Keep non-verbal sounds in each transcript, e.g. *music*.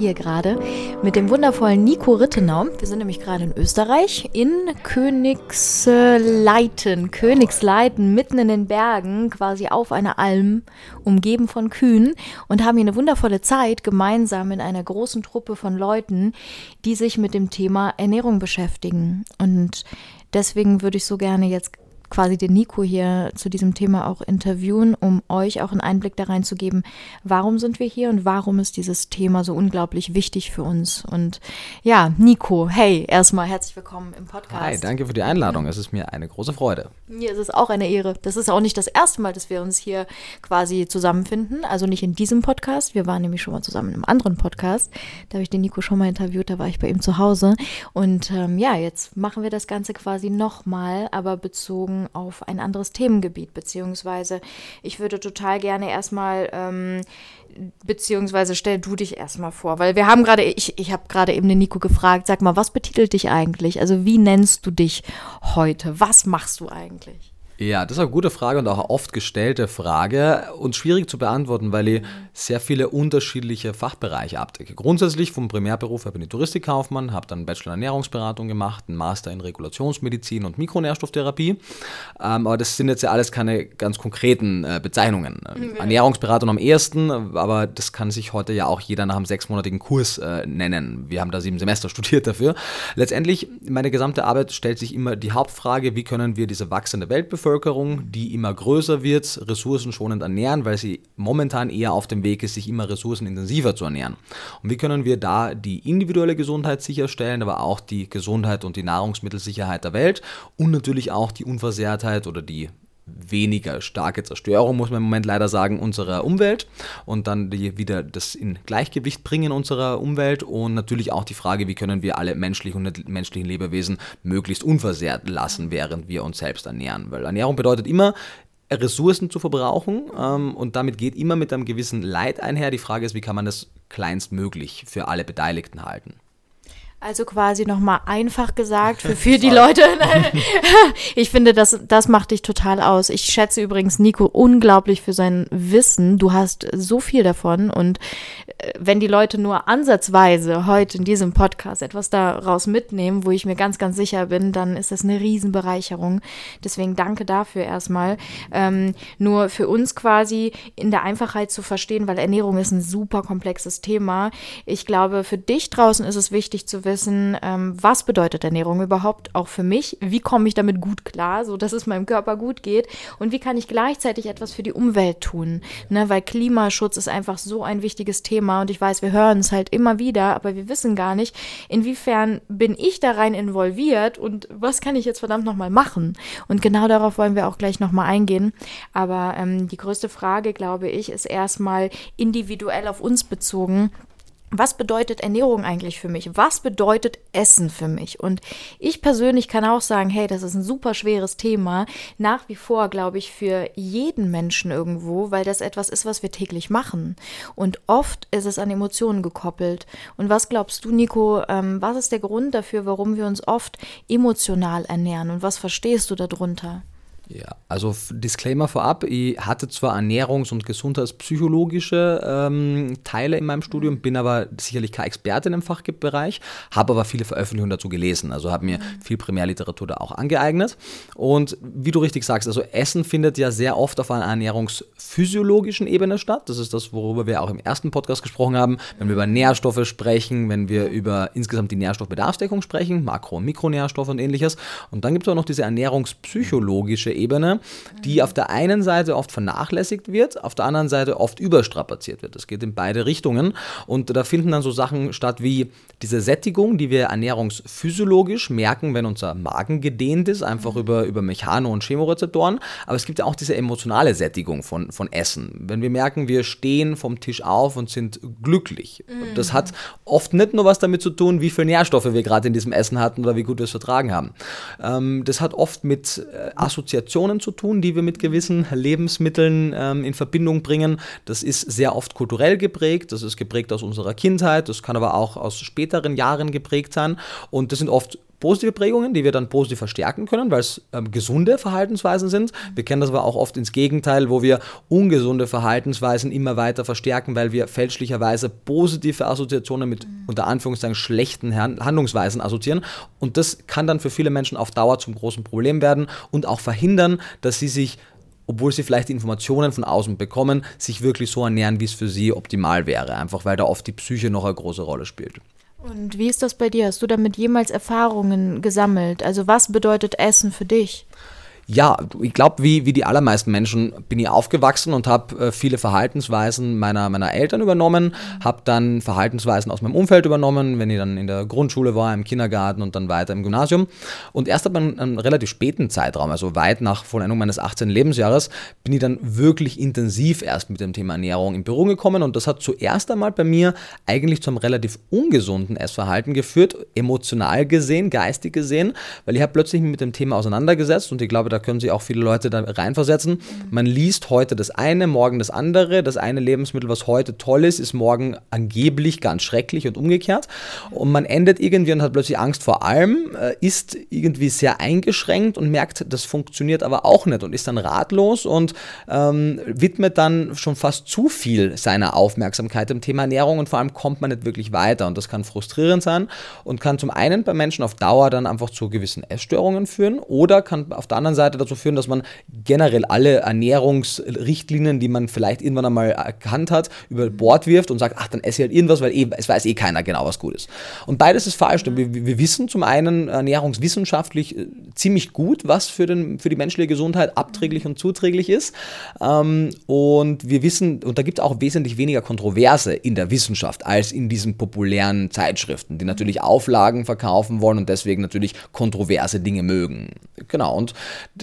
hier gerade mit dem wundervollen Nico Rittenau. Wir sind nämlich gerade in Österreich, in Königsleiten, Königsleiten, mitten in den Bergen, quasi auf einer Alm, umgeben von Kühen und haben hier eine wundervolle Zeit gemeinsam in einer großen Truppe von Leuten, die sich mit dem Thema Ernährung beschäftigen. Und deswegen würde ich so gerne jetzt quasi den Nico hier zu diesem Thema auch interviewen, um euch auch einen Einblick da reinzugeben, warum sind wir hier und warum ist dieses Thema so unglaublich wichtig für uns. Und ja, Nico, hey, erstmal herzlich willkommen im Podcast. Hi, danke für die Einladung. Es ist mir eine große Freude. Mir ist es auch eine Ehre. Das ist auch nicht das erste Mal, dass wir uns hier quasi zusammenfinden. Also nicht in diesem Podcast. Wir waren nämlich schon mal zusammen in einem anderen Podcast. Da habe ich den Nico schon mal interviewt, da war ich bei ihm zu Hause. Und ähm, ja, jetzt machen wir das Ganze quasi nochmal, aber bezogen auf ein anderes Themengebiet, beziehungsweise ich würde total gerne erstmal, ähm, beziehungsweise stell du dich erstmal vor, weil wir haben gerade, ich, ich habe gerade eben den Nico gefragt, sag mal, was betitelt dich eigentlich? Also wie nennst du dich heute? Was machst du eigentlich? Ja, das ist eine gute Frage und auch eine oft gestellte Frage und schwierig zu beantworten, weil ich sehr viele unterschiedliche Fachbereiche abdecke. Grundsätzlich vom Primärberuf her bin ich Touristikkaufmann, habe dann Bachelor Ernährungsberatung gemacht, einen Master in Regulationsmedizin und Mikronährstofftherapie. Ähm, aber das sind jetzt ja alles keine ganz konkreten äh, Bezeichnungen. Okay. Ernährungsberatung am ehesten, aber das kann sich heute ja auch jeder nach einem sechsmonatigen Kurs äh, nennen. Wir haben da sieben Semester studiert dafür. Letztendlich, meine gesamte Arbeit stellt sich immer die Hauptfrage, wie können wir diese wachsende Weltbevölkerung Weltbevölkerung, die immer größer wird, ressourcenschonend ernähren, weil sie momentan eher auf dem Weg ist, sich immer ressourcenintensiver zu ernähren. Und wie können wir da die individuelle Gesundheit sicherstellen, aber auch die Gesundheit und die Nahrungsmittelsicherheit der Welt und natürlich auch die Unversehrtheit oder die weniger starke Zerstörung, muss man im Moment leider sagen, unserer Umwelt und dann die, wieder das in Gleichgewicht bringen unserer Umwelt und natürlich auch die Frage, wie können wir alle menschlichen und menschlichen Lebewesen möglichst unversehrt lassen, während wir uns selbst ernähren. Weil Ernährung bedeutet immer, Ressourcen zu verbrauchen ähm, und damit geht immer mit einem gewissen Leid einher. Die Frage ist, wie kann man das kleinstmöglich für alle Beteiligten halten? Also quasi nochmal einfach gesagt für, *laughs* für die Leute. *laughs* *laughs* ich finde, das, das macht dich total aus. Ich schätze übrigens Nico unglaublich für sein Wissen. Du hast so viel davon und äh, wenn die Leute nur ansatzweise heute in diesem Podcast etwas daraus mitnehmen, wo ich mir ganz, ganz sicher bin, dann ist das eine Riesenbereicherung. Deswegen danke dafür erstmal. Ähm, nur für uns quasi in der Einfachheit zu verstehen, weil Ernährung ist ein super komplexes Thema. Ich glaube, für dich draußen ist es wichtig zu wissen, wissen, ähm, was bedeutet Ernährung überhaupt auch für mich? Wie komme ich damit gut klar, so dass es meinem Körper gut geht? Und wie kann ich gleichzeitig etwas für die Umwelt tun? Ne, weil Klimaschutz ist einfach so ein wichtiges Thema und ich weiß, wir hören es halt immer wieder, aber wir wissen gar nicht, inwiefern bin ich da rein involviert und was kann ich jetzt verdammt nochmal machen? Und genau darauf wollen wir auch gleich nochmal eingehen. Aber ähm, die größte Frage, glaube ich, ist erstmal individuell auf uns bezogen was bedeutet Ernährung eigentlich für mich? Was bedeutet Essen für mich? Und ich persönlich kann auch sagen, hey, das ist ein super schweres Thema. Nach wie vor, glaube ich, für jeden Menschen irgendwo, weil das etwas ist, was wir täglich machen. Und oft ist es an Emotionen gekoppelt. Und was glaubst du, Nico, ähm, was ist der Grund dafür, warum wir uns oft emotional ernähren? Und was verstehst du darunter? Ja, also Disclaimer vorab, ich hatte zwar ernährungs- und gesundheitspsychologische ähm, Teile in meinem Studium, bin aber sicherlich kein Experte in dem Fachbereich, habe aber viele Veröffentlichungen dazu gelesen, also habe mir mhm. viel Primärliteratur da auch angeeignet. Und wie du richtig sagst, also Essen findet ja sehr oft auf einer ernährungsphysiologischen Ebene statt. Das ist das, worüber wir auch im ersten Podcast gesprochen haben, wenn wir über Nährstoffe sprechen, wenn wir über insgesamt die Nährstoffbedarfsdeckung sprechen, Makro- und Mikronährstoffe und ähnliches. Und dann gibt es auch noch diese ernährungspsychologische Ebene, die auf der einen Seite oft vernachlässigt wird, auf der anderen Seite oft überstrapaziert wird. Das geht in beide Richtungen und da finden dann so Sachen statt wie diese Sättigung, die wir ernährungsphysiologisch merken, wenn unser Magen gedehnt ist, einfach über, über Mechano- und Chemorezeptoren. Aber es gibt ja auch diese emotionale Sättigung von, von Essen. Wenn wir merken, wir stehen vom Tisch auf und sind glücklich. Mhm. Das hat oft nicht nur was damit zu tun, wie viele Nährstoffe wir gerade in diesem Essen hatten oder wie gut wir es vertragen haben. Ähm, das hat oft mit äh, Assoziationen Assoziationen zu tun, die wir mit gewissen Lebensmitteln ähm, in Verbindung bringen. Das ist sehr oft kulturell geprägt, das ist geprägt aus unserer Kindheit, das kann aber auch aus späteren Jahren geprägt sein und das sind oft positive Prägungen, die wir dann positiv verstärken können, weil es ähm, gesunde Verhaltensweisen sind. Wir kennen das aber auch oft ins Gegenteil, wo wir ungesunde Verhaltensweisen immer weiter verstärken, weil wir fälschlicherweise positive Assoziationen mit unter Anführungszeichen schlechten Handlungsweisen assoziieren. Und das kann dann für viele Menschen auf Dauer zum großen Problem werden und auch verhindern, dass sie sich obwohl sie vielleicht Informationen von außen bekommen, sich wirklich so ernähren, wie es für sie optimal wäre. Einfach weil da oft die Psyche noch eine große Rolle spielt. Und wie ist das bei dir? Hast du damit jemals Erfahrungen gesammelt? Also was bedeutet Essen für dich? Ja, ich glaube, wie, wie die allermeisten Menschen bin ich aufgewachsen und habe äh, viele Verhaltensweisen meiner, meiner Eltern übernommen, habe dann Verhaltensweisen aus meinem Umfeld übernommen, wenn ich dann in der Grundschule war, im Kindergarten und dann weiter im Gymnasium. Und erst ab einem, einem relativ späten Zeitraum, also weit nach Vollendung meines 18. Lebensjahres, bin ich dann wirklich intensiv erst mit dem Thema Ernährung in Berührung gekommen. Und das hat zuerst einmal bei mir eigentlich zu einem relativ ungesunden Essverhalten geführt, emotional gesehen, geistig gesehen, weil ich habe plötzlich mit dem Thema auseinandergesetzt und ich glaube, da können sich auch viele Leute da reinversetzen. Man liest heute das eine, morgen das andere. Das eine Lebensmittel, was heute toll ist, ist morgen angeblich ganz schrecklich und umgekehrt. Und man endet irgendwie und hat plötzlich Angst vor allem, äh, ist irgendwie sehr eingeschränkt und merkt, das funktioniert aber auch nicht und ist dann ratlos und ähm, widmet dann schon fast zu viel seiner Aufmerksamkeit dem Thema Ernährung und vor allem kommt man nicht wirklich weiter. Und das kann frustrierend sein und kann zum einen bei Menschen auf Dauer dann einfach zu gewissen Essstörungen führen oder kann auf der anderen Seite Seite dazu führen, dass man generell alle Ernährungsrichtlinien, die man vielleicht irgendwann einmal erkannt hat, über Bord wirft und sagt, ach, dann esse ich halt irgendwas, weil eh, es weiß eh keiner genau, was gut ist. Und beides ist falsch. Wir, wir wissen zum einen ernährungswissenschaftlich äh, ziemlich gut, was für, den, für die menschliche Gesundheit abträglich und zuträglich ist. Ähm, und wir wissen, und da gibt es auch wesentlich weniger Kontroverse in der Wissenschaft als in diesen populären Zeitschriften, die natürlich Auflagen verkaufen wollen und deswegen natürlich kontroverse Dinge mögen. Genau, und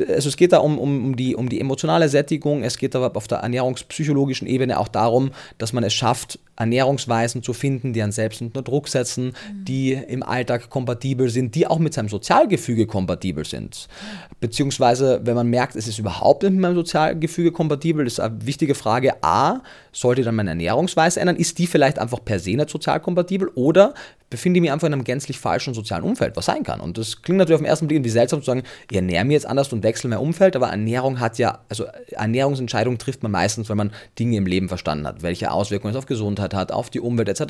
also es geht da um, um, um, die, um die emotionale Sättigung, es geht aber auf der ernährungspsychologischen Ebene auch darum, dass man es schafft, Ernährungsweisen zu finden, die einen selbst unter Druck setzen, mhm. die im Alltag kompatibel sind, die auch mit seinem Sozialgefüge kompatibel sind. Beziehungsweise, wenn man merkt, es ist überhaupt nicht mit meinem Sozialgefüge kompatibel, ist eine wichtige Frage. A, sollte dann meine Ernährungsweise ändern? Ist die vielleicht einfach per se nicht sozial kompatibel? Oder befinde ich mich einfach in einem gänzlich falschen sozialen Umfeld, was sein kann. Und das klingt natürlich auf den ersten Blick irgendwie seltsam zu sagen, ich ernähre mich jetzt anders und wechsle mein Umfeld, aber Ernährung hat ja, also Ernährungsentscheidungen trifft man meistens, wenn man Dinge im Leben verstanden hat, welche Auswirkungen es auf Gesundheit hat, auf die Umwelt etc.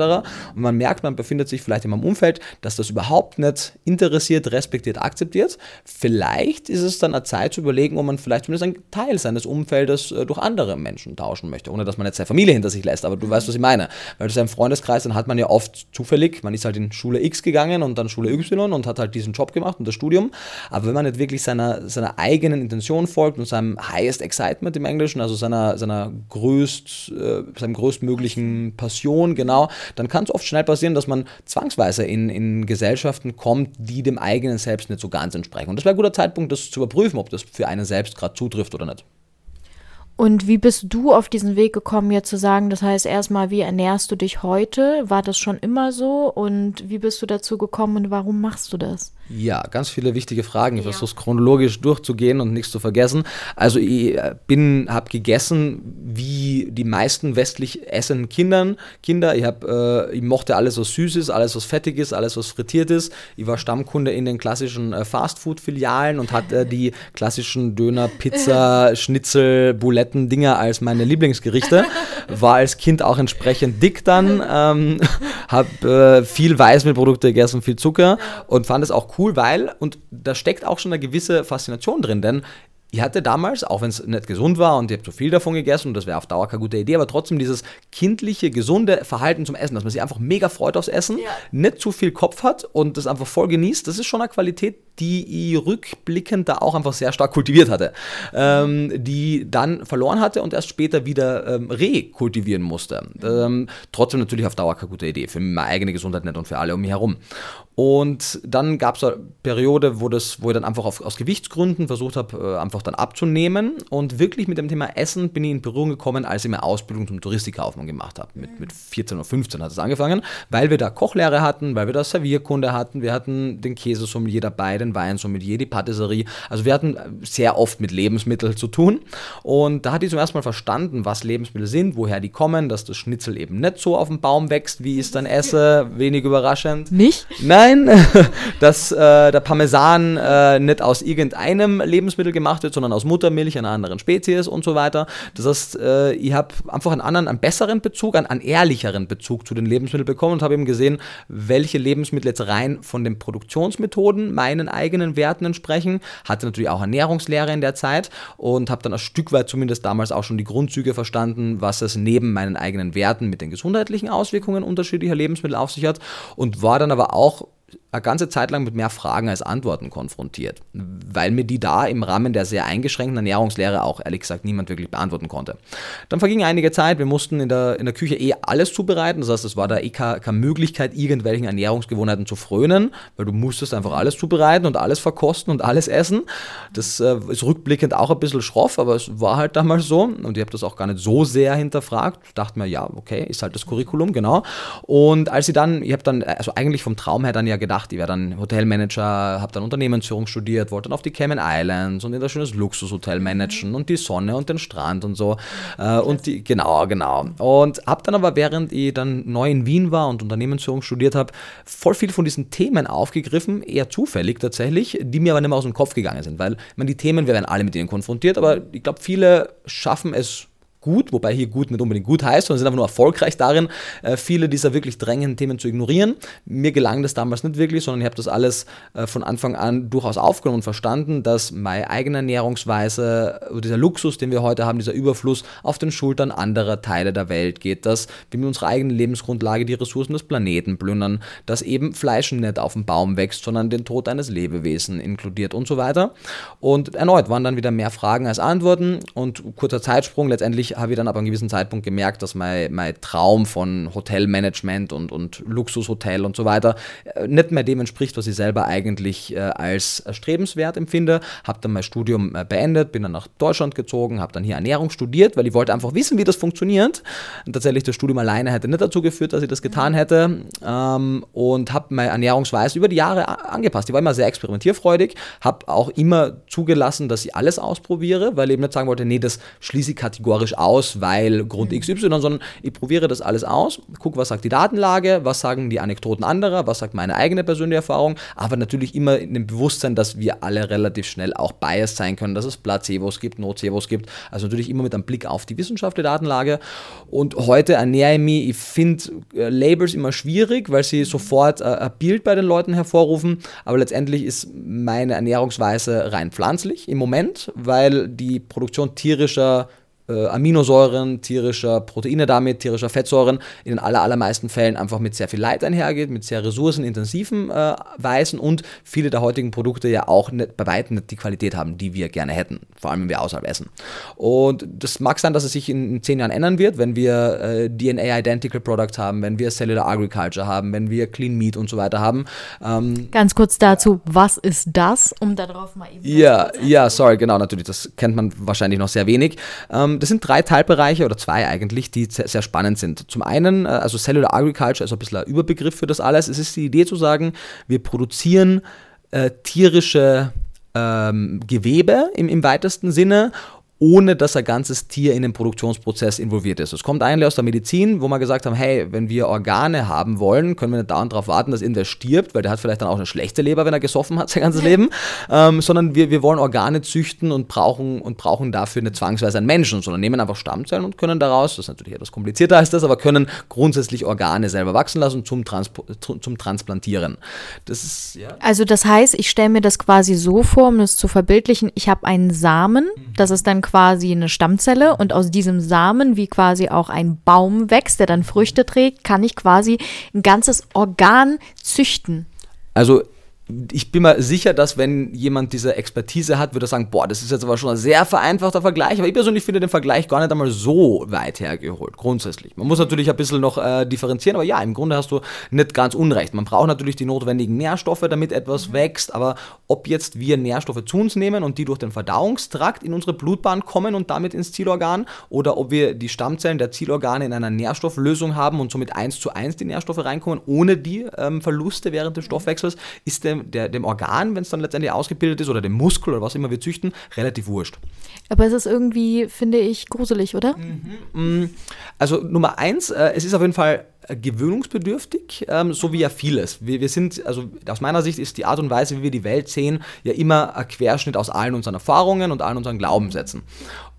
Und man merkt, man befindet sich vielleicht in einem Umfeld, das das überhaupt nicht interessiert, respektiert, akzeptiert. Vielleicht ist es dann eine Zeit zu überlegen, ob man vielleicht zumindest einen Teil seines Umfeldes äh, durch andere Menschen tauschen möchte, ohne dass man jetzt seine Familie hinter sich lässt, aber du weißt, was ich meine. Weil das ist ein Freundeskreis, dann hat man ja oft zufällig, man ist halt in Schule X gegangen und dann Schule Y und hat halt diesen Job gemacht und das Studium. Aber wenn man nicht wirklich seiner, seiner eigenen Intention folgt und seinem highest excitement im Englischen, also seiner, seiner größt, äh, seinem größtmöglichen Passion, genau, dann kann es oft schnell passieren, dass man zwangsweise in, in Gesellschaften kommt, die dem eigenen Selbst nicht so ganz entsprechen. Und das wäre ein guter Zeitpunkt, das zu überprüfen, ob das für einen selbst gerade zutrifft oder nicht. Und wie bist du auf diesen Weg gekommen, jetzt zu sagen, das heißt erstmal, wie ernährst du dich heute? War das schon immer so? Und wie bist du dazu gekommen und warum machst du das? Ja, ganz viele wichtige Fragen. Ich ja. versuche es chronologisch durchzugehen und nichts zu vergessen. Also ich äh, bin, habe gegessen wie die meisten westlich essenden Kindern, Kinder. Ich, hab, äh, ich mochte alles, was süß ist, alles, was fettig ist, alles, was frittiert ist. Ich war Stammkunde in den klassischen äh, Fastfood-Filialen und hatte die klassischen Döner, Pizza, *laughs* Schnitzel, Buletten-Dinger als meine Lieblingsgerichte. War als Kind auch entsprechend dick dann, *laughs* ähm, *laughs* habe äh, viel Weißmehlprodukte gegessen, viel Zucker und fand es auch cool, weil, und da steckt auch schon eine gewisse Faszination drin, denn ich hatte damals, auch wenn es nicht gesund war und ich habe zu viel davon gegessen und das wäre auf Dauer keine gute Idee, aber trotzdem dieses kindliche, gesunde Verhalten zum Essen, dass man sich einfach mega freut aufs Essen, ja. nicht zu viel Kopf hat und das einfach voll genießt, das ist schon eine Qualität, die ich rückblickend da auch einfach sehr stark kultiviert hatte, ähm, die dann verloren hatte und erst später wieder ähm, rekultivieren musste. Ähm, trotzdem natürlich auf Dauer keine gute Idee, für meine eigene Gesundheit nicht und für alle um mich herum. Und dann gab es eine Periode, wo, das, wo ich dann einfach auf, aus Gewichtsgründen versucht habe, äh, einfach dann abzunehmen. Und wirklich mit dem Thema Essen bin ich in Berührung gekommen, als ich meine Ausbildung zum Touristikkaufmann gemacht habe. Mit, mit 14 oder 15 hat es angefangen, weil wir da Kochlehre hatten, weil wir da Servierkunde hatten, wir hatten den Käsesommelier dabei, den den Wein, Sommelier, die Patisserie. Also wir hatten sehr oft mit Lebensmitteln zu tun. Und da hat die zum ersten Mal verstanden, was Lebensmittel sind, woher die kommen, dass das Schnitzel eben nicht so auf dem Baum wächst, wie ich es dann *laughs* esse. Wenig überraschend. Nicht? Nein, *laughs* dass äh, der Parmesan äh, nicht aus irgendeinem Lebensmittel gemacht wird, sondern aus Muttermilch einer anderen Spezies und so weiter. Das heißt, äh, ich habe einfach einen anderen, einen besseren Bezug, einen, einen ehrlicheren Bezug zu den Lebensmitteln bekommen und habe eben gesehen, welche Lebensmittel jetzt rein von den Produktionsmethoden meinen eigenen Werten entsprechen. Hatte natürlich auch Ernährungslehre in der Zeit und habe dann ein Stück weit zumindest damals auch schon die Grundzüge verstanden, was es neben meinen eigenen Werten mit den gesundheitlichen Auswirkungen unterschiedlicher Lebensmittel auf sich hat und war dann aber auch eine ganze Zeit lang mit mehr Fragen als Antworten konfrontiert, weil mir die da im Rahmen der sehr eingeschränkten Ernährungslehre auch ehrlich gesagt niemand wirklich beantworten konnte. Dann verging einige Zeit, wir mussten in der, in der Küche eh alles zubereiten, das heißt, es war da eh keine, keine Möglichkeit, irgendwelchen Ernährungsgewohnheiten zu frönen, weil du musstest einfach alles zubereiten und alles verkosten und alles essen. Das äh, ist rückblickend auch ein bisschen schroff, aber es war halt damals so und ich habe das auch gar nicht so sehr hinterfragt. Ich dachte mir, ja, okay, ist halt das Curriculum, genau. Und als ich dann, ich habe dann, also eigentlich vom Traum her dann ja gedacht, ich wäre dann Hotelmanager, habe dann Unternehmensführung studiert, wollte dann auf die Cayman Islands und in das schönes Luxushotel managen und die Sonne und den Strand und so. Äh, und die, genau, genau. Und habe dann aber, während ich dann neu in Wien war und Unternehmensführung studiert habe, voll viel von diesen Themen aufgegriffen, eher zufällig tatsächlich, die mir aber nicht mehr aus dem Kopf gegangen sind, weil man die Themen, wir werden alle mit denen konfrontiert, aber ich glaube, viele schaffen es gut, wobei hier gut nicht unbedingt gut heißt, sondern sind einfach nur erfolgreich darin, äh, viele dieser wirklich drängenden Themen zu ignorieren. Mir gelang das damals nicht wirklich, sondern ich habe das alles äh, von Anfang an durchaus aufgenommen und verstanden, dass meine eigene Ernährungsweise, dieser Luxus, den wir heute haben, dieser Überfluss auf den Schultern anderer Teile der Welt geht, dass wir mit unserer eigenen Lebensgrundlage die Ressourcen des Planeten plündern, dass eben Fleisch nicht auf dem Baum wächst, sondern den Tod eines Lebewesen inkludiert und so weiter. Und erneut waren dann wieder mehr Fragen als Antworten und kurzer Zeitsprung, letztendlich habe ich dann aber an einem gewissen Zeitpunkt gemerkt, dass mein, mein Traum von Hotelmanagement und, und Luxushotel und so weiter äh, nicht mehr dem entspricht, was ich selber eigentlich äh, als erstrebenswert empfinde. Habe dann mein Studium äh, beendet, bin dann nach Deutschland gezogen, habe dann hier Ernährung studiert, weil ich wollte einfach wissen, wie das funktioniert. Und tatsächlich das Studium alleine hätte nicht dazu geführt, dass ich das getan hätte. Ähm, und habe meine Ernährungsweise über die Jahre angepasst. Ich war immer sehr experimentierfreudig, habe auch immer zugelassen, dass ich alles ausprobiere, weil ich eben nicht sagen wollte, nee, das schließe ich kategorisch aus, weil Grund. XY, sondern ich probiere das alles aus, gucke, was sagt die Datenlage, was sagen die Anekdoten anderer, was sagt meine eigene persönliche Erfahrung, aber natürlich immer in dem Bewusstsein, dass wir alle relativ schnell auch biased sein können, dass es Placebos gibt, Nocebos gibt, also natürlich immer mit einem Blick auf die Wissenschaft der Datenlage. Und heute ernähre ich mich, ich finde äh, Labels immer schwierig, weil sie sofort äh, ein Bild bei den Leuten hervorrufen, aber letztendlich ist meine Ernährungsweise rein pflanzlich im Moment, weil die Produktion tierischer äh, Aminosäuren, tierischer Proteine damit, tierischer Fettsäuren in den aller, allermeisten Fällen einfach mit sehr viel Leid einhergeht, mit sehr ressourcenintensiven äh, Weisen und viele der heutigen Produkte ja auch nicht, bei weitem nicht die Qualität haben, die wir gerne hätten, vor allem wenn wir außerhalb essen. Und das mag sein, dass es sich in, in zehn Jahren ändern wird, wenn wir äh, DNA-Identical Products haben, wenn wir Cellular Agriculture haben, wenn wir Clean Meat und so weiter haben. Ähm, Ganz kurz dazu, was ist das, um darauf mal eben Ja, ja, sorry, genau, natürlich, das kennt man wahrscheinlich noch sehr wenig. Ähm, das sind drei Teilbereiche oder zwei eigentlich, die sehr, sehr spannend sind. Zum einen, äh, also Cellular Agriculture ist ein bisschen ein Überbegriff für das alles. Es ist die Idee zu sagen, wir produzieren äh, tierische ähm, Gewebe im, im weitesten Sinne ohne dass ein ganzes Tier in den Produktionsprozess involviert ist. Es kommt eigentlich aus der Medizin, wo man gesagt haben, hey, wenn wir Organe haben wollen, können wir nicht dauernd darauf warten, dass irgendwer stirbt, weil der hat vielleicht dann auch eine schlechte Leber, wenn er gesoffen hat sein ganzes Leben, ähm, sondern wir, wir wollen Organe züchten und brauchen, und brauchen dafür nicht zwangsweise einen Menschen, sondern nehmen einfach Stammzellen und können daraus, das ist natürlich etwas komplizierter als das, aber können grundsätzlich Organe selber wachsen lassen zum, Transpo zum Transplantieren. Das ist, ja. Also das heißt, ich stelle mir das quasi so vor, um es zu verbildlichen, ich habe einen Samen, das ist dann quasi eine Stammzelle und aus diesem Samen, wie quasi auch ein Baum wächst, der dann Früchte trägt, kann ich quasi ein ganzes Organ züchten. Also ich bin mir sicher, dass wenn jemand diese Expertise hat, würde er sagen, boah, das ist jetzt aber schon ein sehr vereinfachter Vergleich. Aber ich persönlich finde den Vergleich gar nicht einmal so weit hergeholt, grundsätzlich. Man muss natürlich ein bisschen noch äh, differenzieren, aber ja, im Grunde hast du nicht ganz unrecht. Man braucht natürlich die notwendigen Nährstoffe, damit etwas wächst, aber ob jetzt wir Nährstoffe zu uns nehmen und die durch den Verdauungstrakt in unsere Blutbahn kommen und damit ins Zielorgan, oder ob wir die Stammzellen der Zielorgane in einer Nährstofflösung haben und somit eins zu eins die Nährstoffe reinkommen, ohne die ähm, Verluste während des Stoffwechsels, ist dem dem, der, dem Organ, wenn es dann letztendlich ausgebildet ist, oder dem Muskel oder was immer wir züchten, relativ wurscht. Aber es ist irgendwie, finde ich, gruselig, oder? Mhm. Also Nummer eins, äh, es ist auf jeden Fall äh, gewöhnungsbedürftig, ähm, so wie ja vieles. Wir, wir sind, also aus meiner Sicht ist die Art und Weise, wie wir die Welt sehen, ja immer ein Querschnitt aus allen unseren Erfahrungen und allen unseren Glaubenssätzen.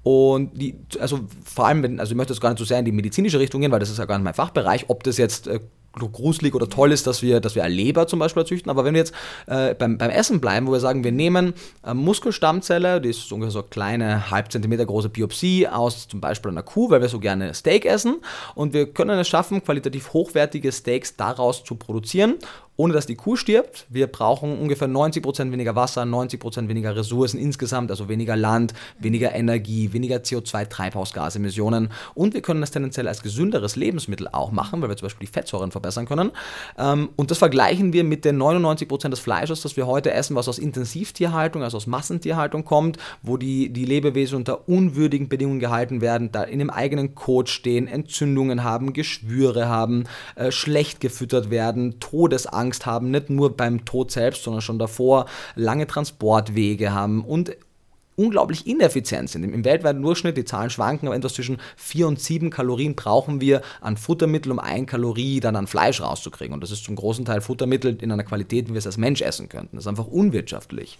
Und die, also vor allem, wenn, also ich möchte das gar nicht so sehr in die medizinische Richtung gehen, weil das ist ja gar nicht mein Fachbereich, ob das jetzt äh, gruselig oder toll ist, dass wir, dass wir Leber zum Beispiel züchten. Aber wenn wir jetzt äh, beim, beim Essen bleiben, wo wir sagen, wir nehmen äh, Muskelstammzelle, die ist ungefähr so eine kleine, halb Zentimeter große Biopsie aus zum Beispiel einer Kuh, weil wir so gerne Steak essen und wir können es schaffen, qualitativ hochwertige Steaks daraus zu produzieren ohne dass die Kuh stirbt. Wir brauchen ungefähr 90% weniger Wasser, 90% weniger Ressourcen insgesamt, also weniger Land, weniger Energie, weniger CO2-Treibhausgasemissionen und wir können das tendenziell als gesünderes Lebensmittel auch machen, weil wir zum Beispiel die Fettsäuren verbessern können. Ähm, und das vergleichen wir mit den 99% des Fleisches, das wir heute essen, was aus Intensivtierhaltung, also aus Massentierhaltung kommt, wo die, die Lebewesen unter unwürdigen Bedingungen gehalten werden, da in dem eigenen Kot stehen, Entzündungen haben, Geschwüre haben, äh, schlecht gefüttert werden, Todesangst Angst haben, nicht nur beim Tod selbst, sondern schon davor, lange Transportwege haben und unglaublich ineffizient sind. Im weltweiten Durchschnitt, die Zahlen schwanken, aber etwas zwischen 4 und 7 Kalorien brauchen wir an Futtermittel, um 1 Kalorie dann an Fleisch rauszukriegen. Und das ist zum großen Teil Futtermittel in einer Qualität, wie wir es als Mensch essen könnten. Das ist einfach unwirtschaftlich.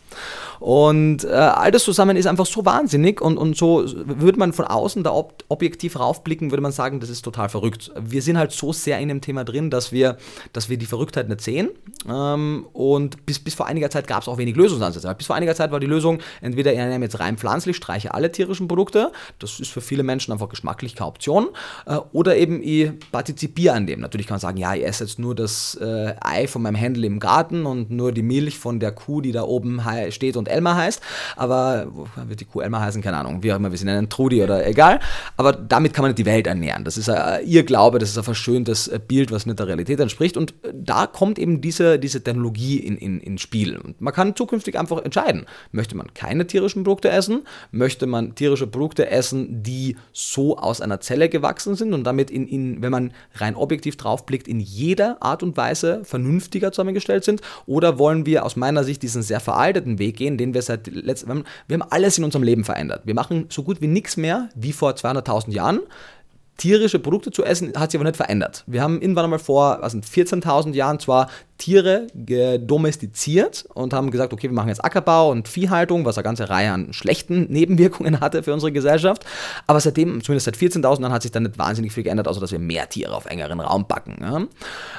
Und äh, all das zusammen ist einfach so wahnsinnig und, und so würde man von außen da ob, objektiv raufblicken, würde man sagen, das ist total verrückt. Wir sind halt so sehr in dem Thema drin, dass wir, dass wir die Verrücktheit nicht sehen. Ähm, und bis, bis vor einiger Zeit gab es auch wenig Lösungsansätze. Bis vor einiger Zeit war die Lösung entweder in einem jetzt rein pflanzlich, streiche alle tierischen Produkte. Das ist für viele Menschen einfach geschmacklich keine Option. Äh, oder eben ich partizipiere an dem. Natürlich kann man sagen, ja, ich esse jetzt nur das äh, Ei von meinem Händel im Garten und nur die Milch von der Kuh, die da oben steht und Elmar heißt. Aber wird die Kuh Elmar heißen? Keine Ahnung. Wie auch immer, wir sind einen Trudi oder egal. Aber damit kann man nicht die Welt ernähren. Das ist äh, ihr Glaube, das ist ein verschöntes Bild, was nicht der Realität entspricht. Und da kommt eben diese, diese Technologie in, in, ins Spiel. Und man kann zukünftig einfach entscheiden, möchte man keine tierischen Produkte Produkte essen? Möchte man tierische Produkte essen, die so aus einer Zelle gewachsen sind und damit, in, in, wenn man rein objektiv drauf blickt, in jeder Art und Weise vernünftiger zusammengestellt sind? Oder wollen wir aus meiner Sicht diesen sehr veralteten Weg gehen, den wir seit letztem, wir haben alles in unserem Leben verändert. Wir machen so gut wie nichts mehr wie vor 200.000 Jahren tierische Produkte zu essen, hat sich aber nicht verändert. Wir haben irgendwann einmal vor also 14.000 Jahren zwar Tiere domestiziert und haben gesagt, okay, wir machen jetzt Ackerbau und Viehhaltung, was eine ganze Reihe an schlechten *laughs* Nebenwirkungen hatte für unsere Gesellschaft. Aber seitdem, zumindest seit 14.000 Jahren, hat sich dann nicht wahnsinnig viel geändert, außer dass wir mehr Tiere auf engeren Raum packen. Ja.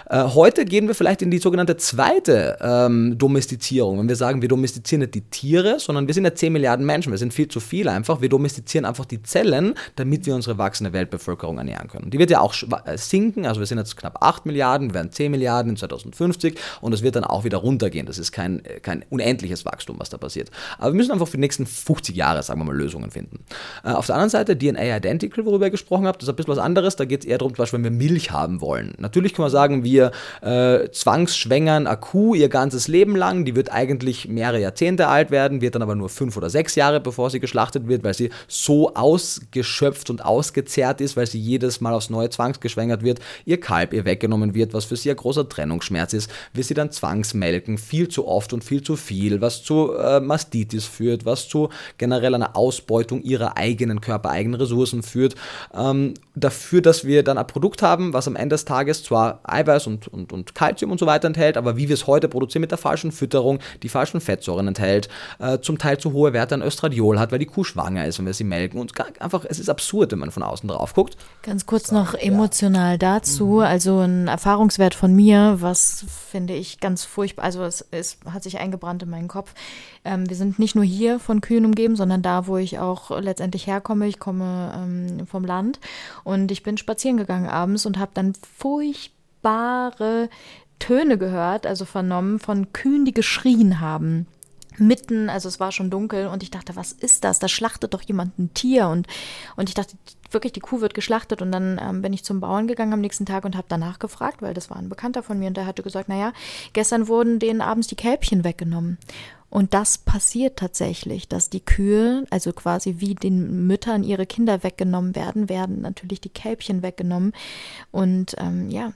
Äh, heute gehen wir vielleicht in die sogenannte zweite ähm, Domestizierung. Wenn wir sagen, wir domestizieren nicht die Tiere, sondern wir sind ja 10 Milliarden Menschen, wir sind viel zu viel einfach. Wir domestizieren einfach die Zellen, damit wir unsere wachsende Weltbevölkerung ernähren können. Die wird ja auch äh, sinken, also wir sind jetzt knapp 8 Milliarden, wir werden 10 Milliarden in 2050 günstig und es wird dann auch wieder runtergehen. Das ist kein, kein unendliches Wachstum, was da passiert. Aber wir müssen einfach für die nächsten 50 Jahre, sagen wir mal, Lösungen finden. Äh, auf der anderen Seite, DNA Identical, worüber ihr gesprochen habt, das ist ein bisschen was anderes. Da geht es eher darum, zum Beispiel, wenn wir Milch haben wollen. Natürlich kann man sagen, wir äh, zwangsschwängern eine Kuh ihr ganzes Leben lang. Die wird eigentlich mehrere Jahrzehnte alt werden, wird dann aber nur fünf oder sechs Jahre, bevor sie geschlachtet wird, weil sie so ausgeschöpft und ausgezehrt ist, weil sie jedes Mal aufs Neue zwangsgeschwängert wird, ihr Kalb ihr weggenommen wird, was für sie ein großer Trennungsschmerz ist wir sie dann zwangsmelken, viel zu oft und viel zu viel, was zu äh, Mastitis führt, was zu generell einer Ausbeutung ihrer eigenen körpereigenen Ressourcen führt. Ähm, dafür, dass wir dann ein Produkt haben, was am Ende des Tages zwar Eiweiß und, und, und Kalzium und so weiter enthält, aber wie wir es heute produzieren mit der falschen Fütterung, die falschen Fettsäuren enthält, äh, zum Teil zu hohe Werte an Östradiol hat, weil die Kuh schwanger ist, wenn wir sie melken. Und einfach, es ist absurd, wenn man von außen drauf guckt. Ganz kurz noch emotional dazu, mhm. also ein Erfahrungswert von mir, was finde ich ganz furchtbar, also es, es hat sich eingebrannt in meinen Kopf. Ähm, wir sind nicht nur hier von Kühen umgeben, sondern da, wo ich auch letztendlich herkomme. Ich komme ähm, vom Land und ich bin spazieren gegangen abends und habe dann furchtbare Töne gehört, also vernommen von Kühen, die geschrien haben mitten, also es war schon dunkel und ich dachte, was ist das? Da schlachtet doch jemand ein Tier und, und ich dachte, wirklich, die Kuh wird geschlachtet und dann ähm, bin ich zum Bauern gegangen am nächsten Tag und habe danach gefragt, weil das war ein Bekannter von mir und der hatte gesagt, naja, gestern wurden denen abends die Kälbchen weggenommen. Und das passiert tatsächlich, dass die Kühe, also quasi wie den Müttern ihre Kinder weggenommen werden, werden natürlich die Kälbchen weggenommen. Und ähm, ja,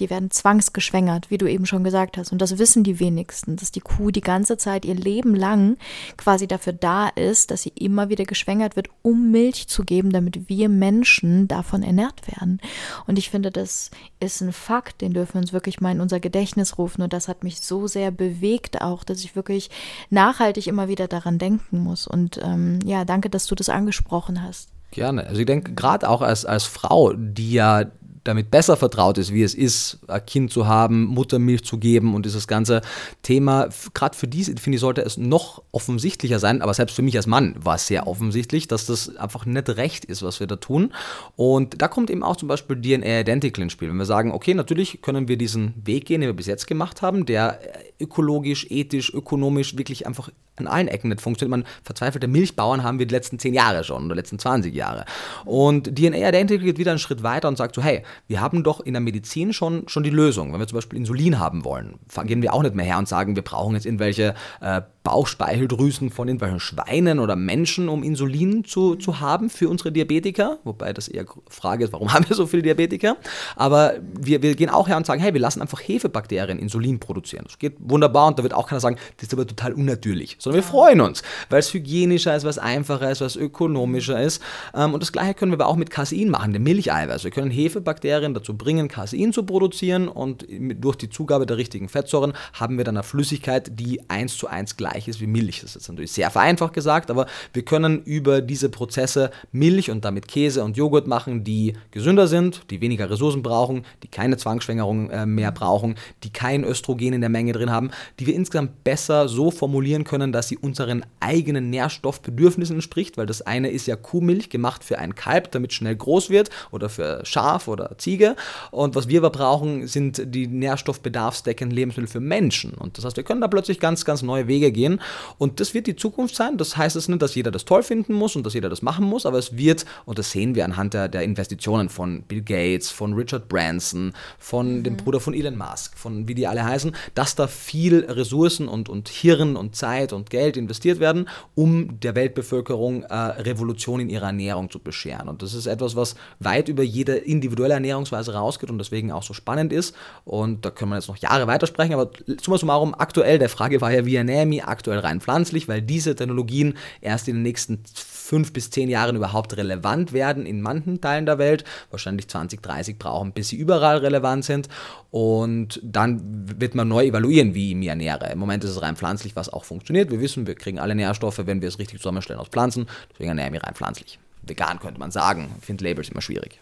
die werden zwangsgeschwängert, wie du eben schon gesagt hast. Und das wissen die wenigsten, dass die Kuh die ganze Zeit ihr Leben lang quasi dafür da ist, dass sie immer wieder geschwängert wird, um Milch zu geben, damit wir Menschen davon ernährt werden. Und ich finde, das ist ein Fakt, den dürfen wir uns wirklich mal in unser Gedächtnis rufen. Und das hat mich so sehr bewegt auch, dass ich wirklich nachhaltig immer wieder daran denken muss. Und ähm, ja, danke, dass du das angesprochen hast. Gerne. Also ich denke, gerade auch als, als Frau, die ja damit besser vertraut ist, wie es ist, ein Kind zu haben, Muttermilch zu geben und dieses ganze Thema, gerade für die, finde ich, sollte es noch offensichtlicher sein, aber selbst für mich als Mann war es sehr offensichtlich, dass das einfach nicht recht ist, was wir da tun. Und da kommt eben auch zum Beispiel DNA Identical ins Spiel. Wenn wir sagen, okay, natürlich können wir diesen Weg gehen, den wir bis jetzt gemacht haben, der ökologisch, ethisch, ökonomisch wirklich einfach an allen Ecken nicht funktioniert. Man verzweifelte Milchbauern haben wir die letzten 10 Jahre schon oder letzten 20 Jahre. Und DNA Identical geht wieder einen Schritt weiter und sagt so, hey, wir haben doch in der Medizin schon, schon die Lösung. Wenn wir zum Beispiel Insulin haben wollen, gehen wir auch nicht mehr her und sagen, wir brauchen jetzt irgendwelche äh, Bauchspeicheldrüsen von irgendwelchen Schweinen oder Menschen, um Insulin zu, zu haben für unsere Diabetiker. Wobei das eher Frage ist, warum *laughs* haben wir so viele Diabetiker? Aber wir, wir gehen auch her und sagen, hey, wir lassen einfach Hefebakterien Insulin produzieren. Das geht wunderbar und da wird auch keiner sagen, das ist aber total unnatürlich. Sondern wir freuen uns, weil es hygienischer ist, es einfacher ist, es ökonomischer ist. Ähm, und das gleiche können wir aber auch mit Casein machen, dem Milcheiweiß. Wir können Hefebakterien dazu bringen, Casein zu produzieren und durch die Zugabe der richtigen Fettsäuren haben wir dann eine Flüssigkeit, die eins zu eins gleich gleich ist wie Milch. Das ist jetzt natürlich sehr vereinfacht gesagt, aber wir können über diese Prozesse Milch und damit Käse und Joghurt machen, die gesünder sind, die weniger Ressourcen brauchen, die keine Zwangsschwängerung äh, mehr brauchen, die kein Östrogen in der Menge drin haben, die wir insgesamt besser so formulieren können, dass sie unseren eigenen Nährstoffbedürfnissen entspricht, weil das eine ist ja Kuhmilch gemacht für ein Kalb, damit schnell groß wird oder für Schaf oder Ziege und was wir aber brauchen, sind die nährstoffbedarfsdeckenden Lebensmittel für Menschen und das heißt, wir können da plötzlich ganz, ganz neue Wege gehen gehen. Und das wird die Zukunft sein. Das heißt es nicht, dass jeder das toll finden muss und dass jeder das machen muss, aber es wird, und das sehen wir anhand der, der Investitionen von Bill Gates, von Richard Branson, von mhm. dem Bruder von Elon Musk, von wie die alle heißen, dass da viel Ressourcen und, und Hirn und Zeit und Geld investiert werden, um der Weltbevölkerung äh, Revolution in ihrer Ernährung zu bescheren. Und das ist etwas, was weit über jede individuelle Ernährungsweise rausgeht und deswegen auch so spannend ist. Und da können wir jetzt noch Jahre weitersprechen, aber summa summarum, aktuell, der Frage war ja, wie ernähre ich mich aktuell rein pflanzlich, weil diese Technologien erst in den nächsten fünf bis zehn Jahren überhaupt relevant werden in manchen Teilen der Welt. Wahrscheinlich 20, 30 brauchen, bis sie überall relevant sind. Und dann wird man neu evaluieren, wie ich mich ernähre. Im Moment ist es rein pflanzlich, was auch funktioniert. Wir wissen, wir kriegen alle Nährstoffe, wenn wir es richtig zusammenstellen aus Pflanzen. Deswegen ernähre ich mich rein pflanzlich. Vegan könnte man sagen. Ich finde Labels immer schwierig.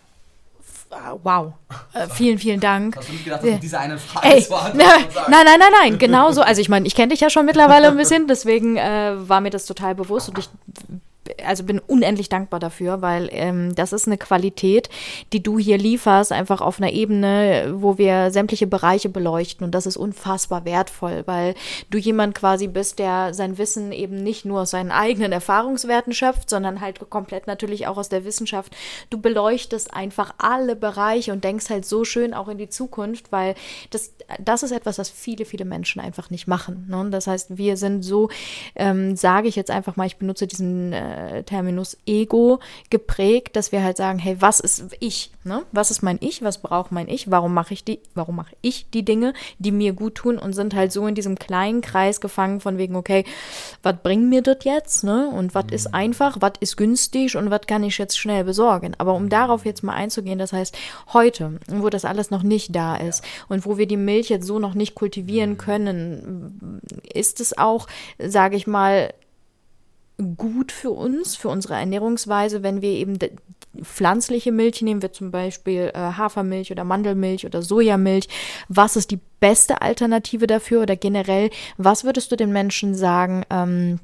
Wow. Äh, vielen, vielen Dank. Hast du nicht gedacht, dass du diese eine Frage Ey, *laughs* nein, nein, nein, nein, nein, genau so. Also ich meine, ich kenne dich ja schon mittlerweile ein bisschen, deswegen äh, war mir das total bewusst und ich also bin unendlich dankbar dafür, weil ähm, das ist eine Qualität, die du hier lieferst, einfach auf einer Ebene, wo wir sämtliche Bereiche beleuchten und das ist unfassbar wertvoll, weil du jemand quasi bist, der sein Wissen eben nicht nur aus seinen eigenen Erfahrungswerten schöpft, sondern halt komplett natürlich auch aus der Wissenschaft. Du beleuchtest einfach alle Bereiche und denkst halt so schön auch in die Zukunft, weil das, das ist etwas, was viele, viele Menschen einfach nicht machen. Ne? Das heißt, wir sind so, ähm, sage ich jetzt einfach mal, ich benutze diesen äh, äh, Terminus Ego geprägt, dass wir halt sagen, hey, was ist ich? Ne? Was ist mein Ich? Was braucht mein Ich? Warum mache ich die, warum mache ich die Dinge, die mir gut tun und sind halt so in diesem kleinen Kreis gefangen von wegen, okay, was bringt mir das jetzt? Ne? Und was mhm. ist einfach, was ist günstig und was kann ich jetzt schnell besorgen? Aber um darauf jetzt mal einzugehen, das heißt, heute, wo das alles noch nicht da ist ja. und wo wir die Milch jetzt so noch nicht kultivieren mhm. können, ist es auch, sage ich mal, gut für uns, für unsere Ernährungsweise, wenn wir eben pflanzliche Milch nehmen, wie zum Beispiel äh, Hafermilch oder Mandelmilch oder Sojamilch. Was ist die beste Alternative dafür oder generell, was würdest du den Menschen sagen? Ähm,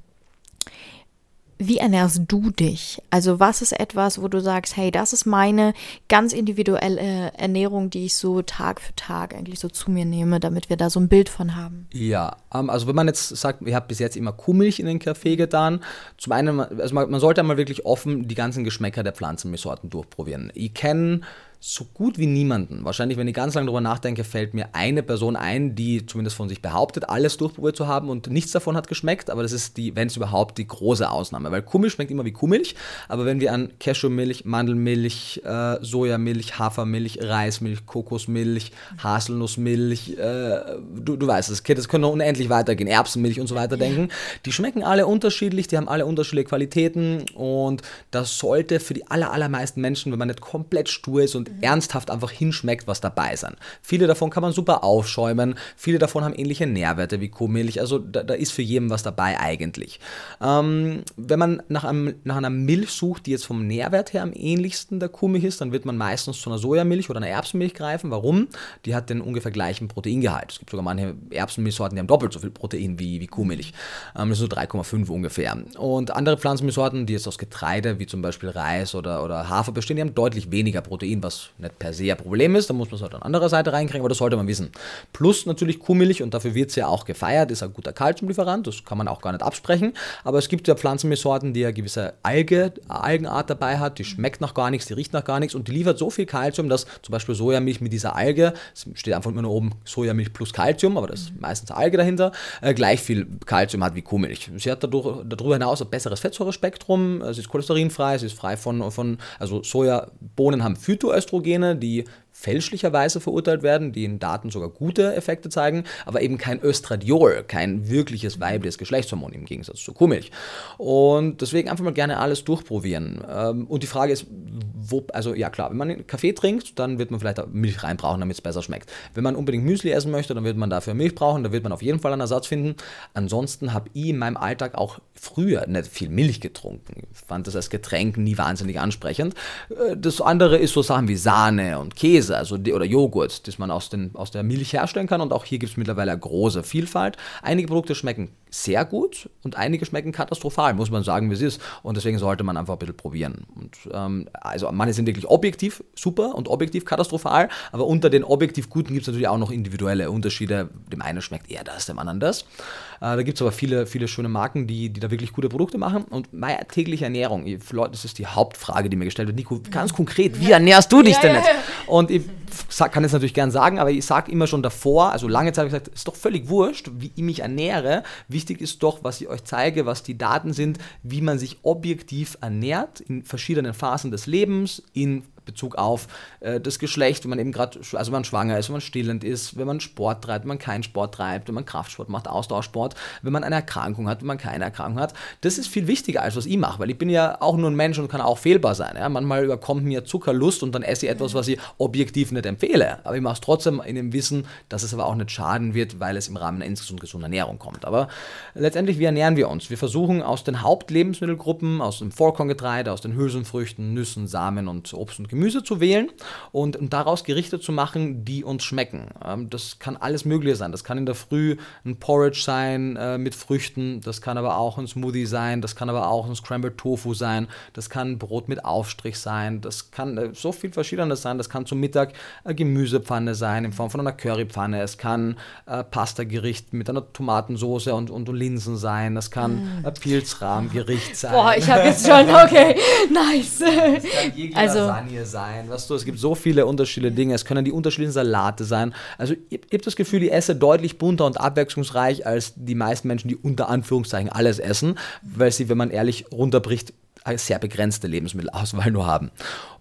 wie ernährst du dich? Also was ist etwas, wo du sagst, hey, das ist meine ganz individuelle Ernährung, die ich so Tag für Tag eigentlich so zu mir nehme, damit wir da so ein Bild von haben? Ja, ähm, also wenn man jetzt sagt, ich habe bis jetzt immer Kuhmilch in den Kaffee getan, zum einen, also man, man sollte einmal wirklich offen die ganzen Geschmäcker der Pflanzenmilchsorten durchprobieren. Ich kenne so gut wie niemanden. Wahrscheinlich, wenn ich ganz lange darüber nachdenke, fällt mir eine Person ein, die zumindest von sich behauptet, alles durchprobiert zu haben und nichts davon hat geschmeckt. Aber das ist die, wenn es überhaupt, die große Ausnahme. Weil Kummel schmeckt immer wie Kuhmilch. Aber wenn wir an Cashewmilch, Mandelmilch, äh, Sojamilch, Hafermilch, Reismilch, Kokosmilch, Haselnussmilch, äh, du, du weißt es, das können noch unendlich weitergehen, Erbsenmilch und so weiter denken. Die schmecken alle unterschiedlich, die haben alle unterschiedliche Qualitäten und das sollte für die aller, allermeisten Menschen, wenn man nicht komplett stur ist und ernsthaft einfach hinschmeckt, was dabei sind. Viele davon kann man super aufschäumen, viele davon haben ähnliche Nährwerte wie Kuhmilch, also da, da ist für jeden was dabei eigentlich. Ähm, wenn man nach, einem, nach einer Milch sucht, die jetzt vom Nährwert her am ähnlichsten der Kuhmilch ist, dann wird man meistens zu einer Sojamilch oder einer Erbsenmilch greifen. Warum? Die hat den ungefähr gleichen Proteingehalt. Es gibt sogar manche Erbsenmilchsorten, die haben doppelt so viel Protein wie, wie Kuhmilch. Ähm, das ist so 3,5 ungefähr. Und andere Pflanzenmilchsorten, die jetzt aus Getreide, wie zum Beispiel Reis oder, oder Hafer bestehen, die haben deutlich weniger Protein, was nicht per se ein Problem ist. Da muss man es halt an anderer Seite reinkriegen, aber das sollte man wissen. Plus natürlich Kuhmilch, und dafür wird es ja auch gefeiert, ist ein guter Kalziumlieferant, das kann man auch gar nicht absprechen. Aber es gibt ja Pflanzenmilchsorten, die eine gewisse Alge, Algenart dabei hat, die schmeckt nach gar nichts, die riecht nach gar nichts und die liefert so viel Kalzium, dass zum Beispiel Sojamilch mit dieser Alge, es steht einfach immer nur oben Sojamilch plus Kalzium, aber das ist meistens Alge dahinter, äh, gleich viel Kalzium hat wie Kuhmilch. Sie hat dadurch, darüber hinaus ein besseres Fettsäurespektrum, sie ist cholesterinfrei, sie ist frei von, von also Sojabohnen haben Phytoöstrogene, die fälschlicherweise verurteilt werden, die in Daten sogar gute Effekte zeigen, aber eben kein Östradiol, kein wirkliches weibliches Geschlechtshormon im Gegensatz zur Kuhmilch. Und deswegen einfach mal gerne alles durchprobieren. Ähm, und die Frage ist, wo, also ja klar, wenn man Kaffee trinkt, dann wird man vielleicht Milch reinbrauchen, damit es besser schmeckt. Wenn man unbedingt Müsli essen möchte, dann wird man dafür Milch brauchen, da wird man auf jeden Fall einen Ersatz finden. Ansonsten habe ich in meinem Alltag auch früher nicht viel Milch getrunken. Ich fand das als Getränk nie wahnsinnig ansprechend. Äh, das andere ist so Sachen wie Sahne und Käse also die, oder Joghurt, das man aus, den, aus der Milch herstellen kann. Und auch hier gibt es mittlerweile eine große Vielfalt. Einige Produkte schmecken sehr gut und einige schmecken katastrophal, muss man sagen, wie es ist. Und deswegen sollte man einfach ein bisschen probieren. Und, ähm, also manche sind wirklich objektiv super und objektiv katastrophal, aber unter den objektiv guten gibt es natürlich auch noch individuelle Unterschiede. Dem einen schmeckt eher das, dem anderen das. Äh, da gibt es aber viele, viele schöne Marken, die, die da wirklich gute Produkte machen. Und meine tägliche Ernährung, Leute, das ist die Hauptfrage, die mir gestellt wird. Nico, ganz konkret, wie ernährst du dich denn jetzt? Und ich kann es natürlich gern sagen, aber ich sage immer schon davor, also lange Zeit habe ich gesagt, es ist doch völlig wurscht, wie ich mich ernähre. Wichtig ist doch, was ich euch zeige, was die Daten sind, wie man sich objektiv ernährt in verschiedenen Phasen des Lebens, in Bezug auf äh, das Geschlecht, wenn man eben gerade, also wenn man schwanger ist, wenn man stillend ist, wenn man Sport treibt, wenn man keinen Sport treibt, wenn man Kraftsport macht, Ausdauersport, wenn man eine Erkrankung hat, wenn man keine Erkrankung hat. Das ist viel wichtiger, als was ich mache, weil ich bin ja auch nur ein Mensch und kann auch fehlbar sein. Ja? Manchmal überkommt mir Zuckerlust und dann esse ich etwas, was ich objektiv nicht empfehle. Aber ich mache es trotzdem in dem Wissen, dass es aber auch nicht schaden wird, weil es im Rahmen einer insgesamt gesunden Ernährung kommt. Aber letztendlich, wie ernähren wir uns? Wir versuchen aus den Hauptlebensmittelgruppen, aus dem Vollkorngetreide, aus den Hülsenfrüchten, Nüssen, Samen und Obst und Gemüse, Gemüse zu wählen und, daraus Gerichte zu machen, die uns schmecken. Ähm, das kann alles Mögliche sein. Das kann in der Früh ein Porridge sein äh, mit Früchten, das kann aber auch ein Smoothie sein, das kann aber auch ein Scrambled Tofu sein, das kann Brot mit Aufstrich sein, das kann äh, so viel Verschiedenes sein. Das kann zum Mittag eine Gemüsepfanne sein in Form von einer Currypfanne, es kann äh, Pastagericht mit einer Tomatensauce und, und Linsen sein, das kann mm. ein Pilzrahmgericht sein. Boah, ich habe jetzt schon, okay, *laughs* nice. also, Lasagne sein, weißt du, es gibt so viele unterschiedliche Dinge, es können die unterschiedlichen Salate sein. Also ich, ich habe das Gefühl, ich esse deutlich bunter und abwechslungsreich als die meisten Menschen, die unter Anführungszeichen alles essen, weil sie, wenn man ehrlich runterbricht, eine sehr begrenzte Lebensmittelauswahl nur haben.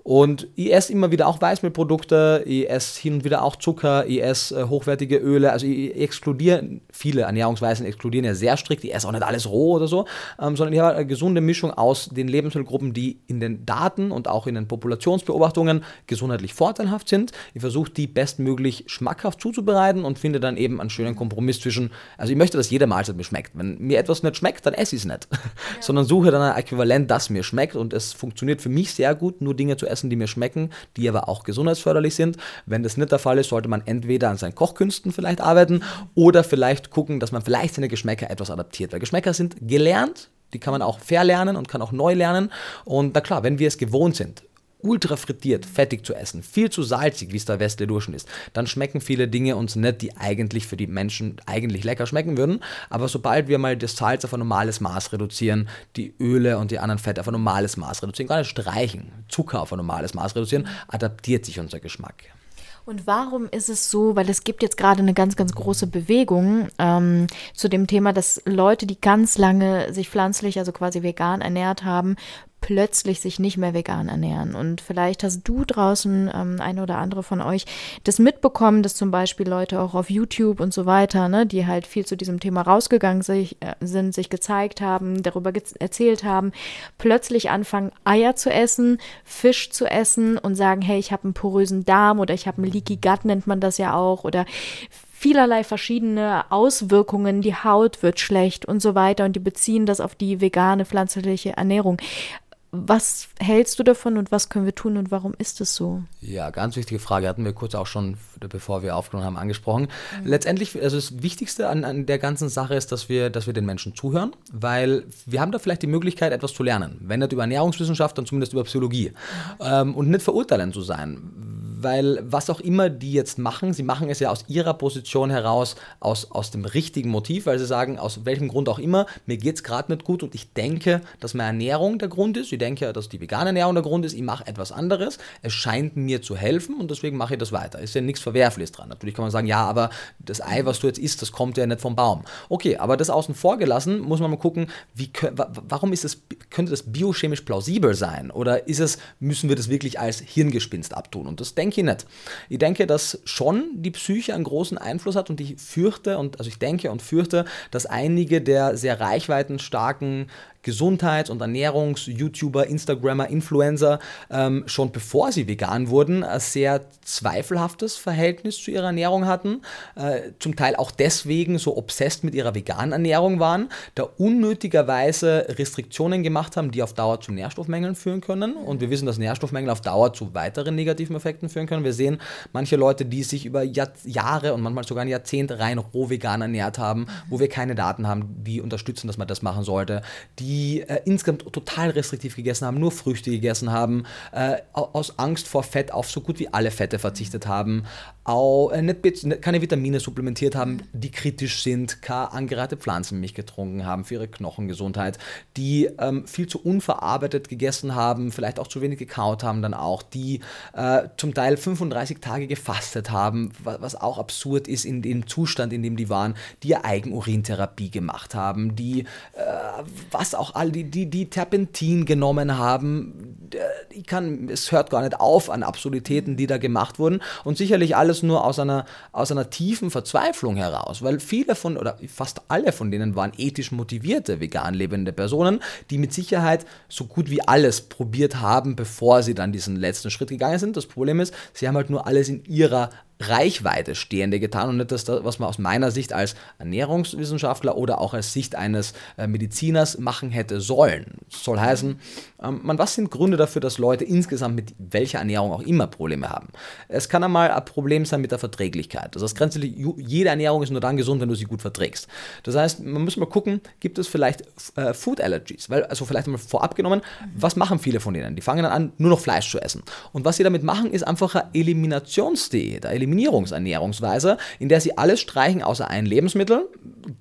Und ich esse immer wieder auch Weißmehlprodukte, ich esse hin und wieder auch Zucker, ich esse äh, hochwertige Öle, also ich exkludiere, viele Ernährungsweisen exkludieren ja sehr strikt, ich esse auch nicht alles roh oder so, ähm, sondern ich habe eine gesunde Mischung aus den Lebensmittelgruppen, die in den Daten und auch in den Populationsbeobachtungen gesundheitlich vorteilhaft sind. Ich versuche die bestmöglich schmackhaft zuzubereiten und finde dann eben einen schönen Kompromiss zwischen, also ich möchte, dass jede Mahlzeit mir schmeckt. Wenn mir etwas nicht schmeckt, dann esse ich es nicht, *laughs* ja. sondern suche dann ein Äquivalent, das mir schmeckt und es funktioniert für mich sehr gut, nur Dinge zu essen, essen, die mir schmecken, die aber auch gesundheitsförderlich sind. Wenn das nicht der Fall ist, sollte man entweder an seinen Kochkünsten vielleicht arbeiten oder vielleicht gucken, dass man vielleicht seine Geschmäcker etwas adaptiert. Weil Geschmäcker sind gelernt, die kann man auch verlernen und kann auch neu lernen. Und na klar, wenn wir es gewohnt sind, ultra frittiert, fettig zu essen, viel zu salzig, wie es der westliche Durchschnitt ist, dann schmecken viele Dinge uns nicht, die eigentlich für die Menschen eigentlich lecker schmecken würden. Aber sobald wir mal das Salz auf ein normales Maß reduzieren, die Öle und die anderen Fette auf ein normales Maß reduzieren, gar nicht streichen, Zucker auf ein normales Maß reduzieren, adaptiert sich unser Geschmack. Und warum ist es so, weil es gibt jetzt gerade eine ganz, ganz große Bewegung ähm, zu dem Thema, dass Leute, die ganz lange sich pflanzlich, also quasi vegan ernährt haben, plötzlich sich nicht mehr vegan ernähren. Und vielleicht hast du draußen, ähm, eine oder andere von euch, das mitbekommen, dass zum Beispiel Leute auch auf YouTube und so weiter, ne, die halt viel zu diesem Thema rausgegangen sich, äh, sind, sich gezeigt haben, darüber ge erzählt haben, plötzlich anfangen, Eier zu essen, Fisch zu essen und sagen, hey, ich habe einen porösen Darm oder ich habe einen Leaky Gut, nennt man das ja auch, oder vielerlei verschiedene Auswirkungen, die Haut wird schlecht und so weiter und die beziehen das auf die vegane pflanzliche Ernährung. Was hältst du davon und was können wir tun und warum ist es so? Ja, ganz wichtige Frage. Hatten wir kurz auch schon, bevor wir aufgenommen haben, angesprochen. Mhm. Letztendlich, also das Wichtigste an, an, der ganzen Sache ist, dass wir, dass wir den Menschen zuhören, weil wir haben da vielleicht die Möglichkeit, etwas zu lernen. Wenn nicht über Ernährungswissenschaft, dann zumindest über Psychologie. Mhm. Ähm, und nicht verurteilend zu sein weil was auch immer die jetzt machen, sie machen es ja aus ihrer Position heraus, aus, aus dem richtigen Motiv, weil sie sagen, aus welchem Grund auch immer, mir geht es gerade nicht gut und ich denke, dass meine Ernährung der Grund ist. Ich denke, dass die vegane Ernährung der Grund ist. Ich mache etwas anderes. Es scheint mir zu helfen und deswegen mache ich das weiter. Ist ja nichts Verwerfliches dran. Natürlich kann man sagen, ja, aber das Ei, was du jetzt isst, das kommt ja nicht vom Baum. Okay, aber das außen vor gelassen, muss man mal gucken, wie, warum ist es, könnte das biochemisch plausibel sein? Oder ist es, müssen wir das wirklich als Hirngespinst abtun? Und das denke denke ich nicht. Ich denke, dass schon die Psyche einen großen Einfluss hat und ich fürchte, und also ich denke und fürchte, dass einige der sehr reichweitenstarken Gesundheits- und Ernährungs-YouTuber, Instagrammer, Influencer ähm, schon bevor sie vegan wurden, ein sehr zweifelhaftes Verhältnis zu ihrer Ernährung hatten. Äh, zum Teil auch deswegen so obsessed mit ihrer veganen Ernährung waren, da unnötigerweise Restriktionen gemacht haben, die auf Dauer zu Nährstoffmängeln führen können. Und wir wissen, dass Nährstoffmängel auf Dauer zu weiteren negativen Effekten führen können. Wir sehen manche Leute, die sich über Jahr Jahre und manchmal sogar ein Jahrzehnt rein roh vegan ernährt haben, wo wir keine Daten haben, die unterstützen, dass man das machen sollte, die äh, insgesamt total restriktiv gegessen haben, nur Früchte gegessen haben, äh, aus Angst vor Fett auf so gut wie alle Fette verzichtet haben, auch, äh, nicht, keine Vitamine supplementiert haben, die kritisch sind, keine angereihte Pflanzenmilch getrunken haben für ihre Knochengesundheit, die ähm, viel zu unverarbeitet gegessen haben, vielleicht auch zu wenig gekaut haben, dann auch, die äh, zum Teil 35 Tage gefastet haben, was, auch absurd ist in dem Zustand, in dem die waren, die ja Eigenurintherapie gemacht haben, die äh, was auch all die, die, die Terpentin genommen haben. Ich kann, es hört gar nicht auf an Absurditäten, die da gemacht wurden. Und sicherlich alles nur aus einer, aus einer tiefen Verzweiflung heraus, weil viele von, oder fast alle von denen waren ethisch motivierte vegan lebende Personen, die mit Sicherheit so gut wie alles probiert haben, bevor sie dann diesen letzten Schritt gegangen sind. Das Problem ist, sie haben halt nur alles in ihrer Reichweite stehende getan und nicht das, was man aus meiner Sicht als Ernährungswissenschaftler oder auch als Sicht eines äh, Mediziners machen hätte sollen. Das soll heißen, ähm, man, was sind Gründe dafür, dass Leute insgesamt mit welcher Ernährung auch immer Probleme haben? Es kann einmal ein Problem sein mit der Verträglichkeit. Das heißt, grenzlich, jede Ernährung ist nur dann gesund, wenn du sie gut verträgst. Das heißt, man muss mal gucken, gibt es vielleicht äh, Food Allergies? Weil, also vielleicht einmal vorab genommen, was machen viele von denen? Die fangen dann an, nur noch Fleisch zu essen. Und was sie damit machen, ist einfach eine Eliminationsdiät, eine Eliminierungsernährungsweise, in der sie alles streichen außer ein Lebensmittel.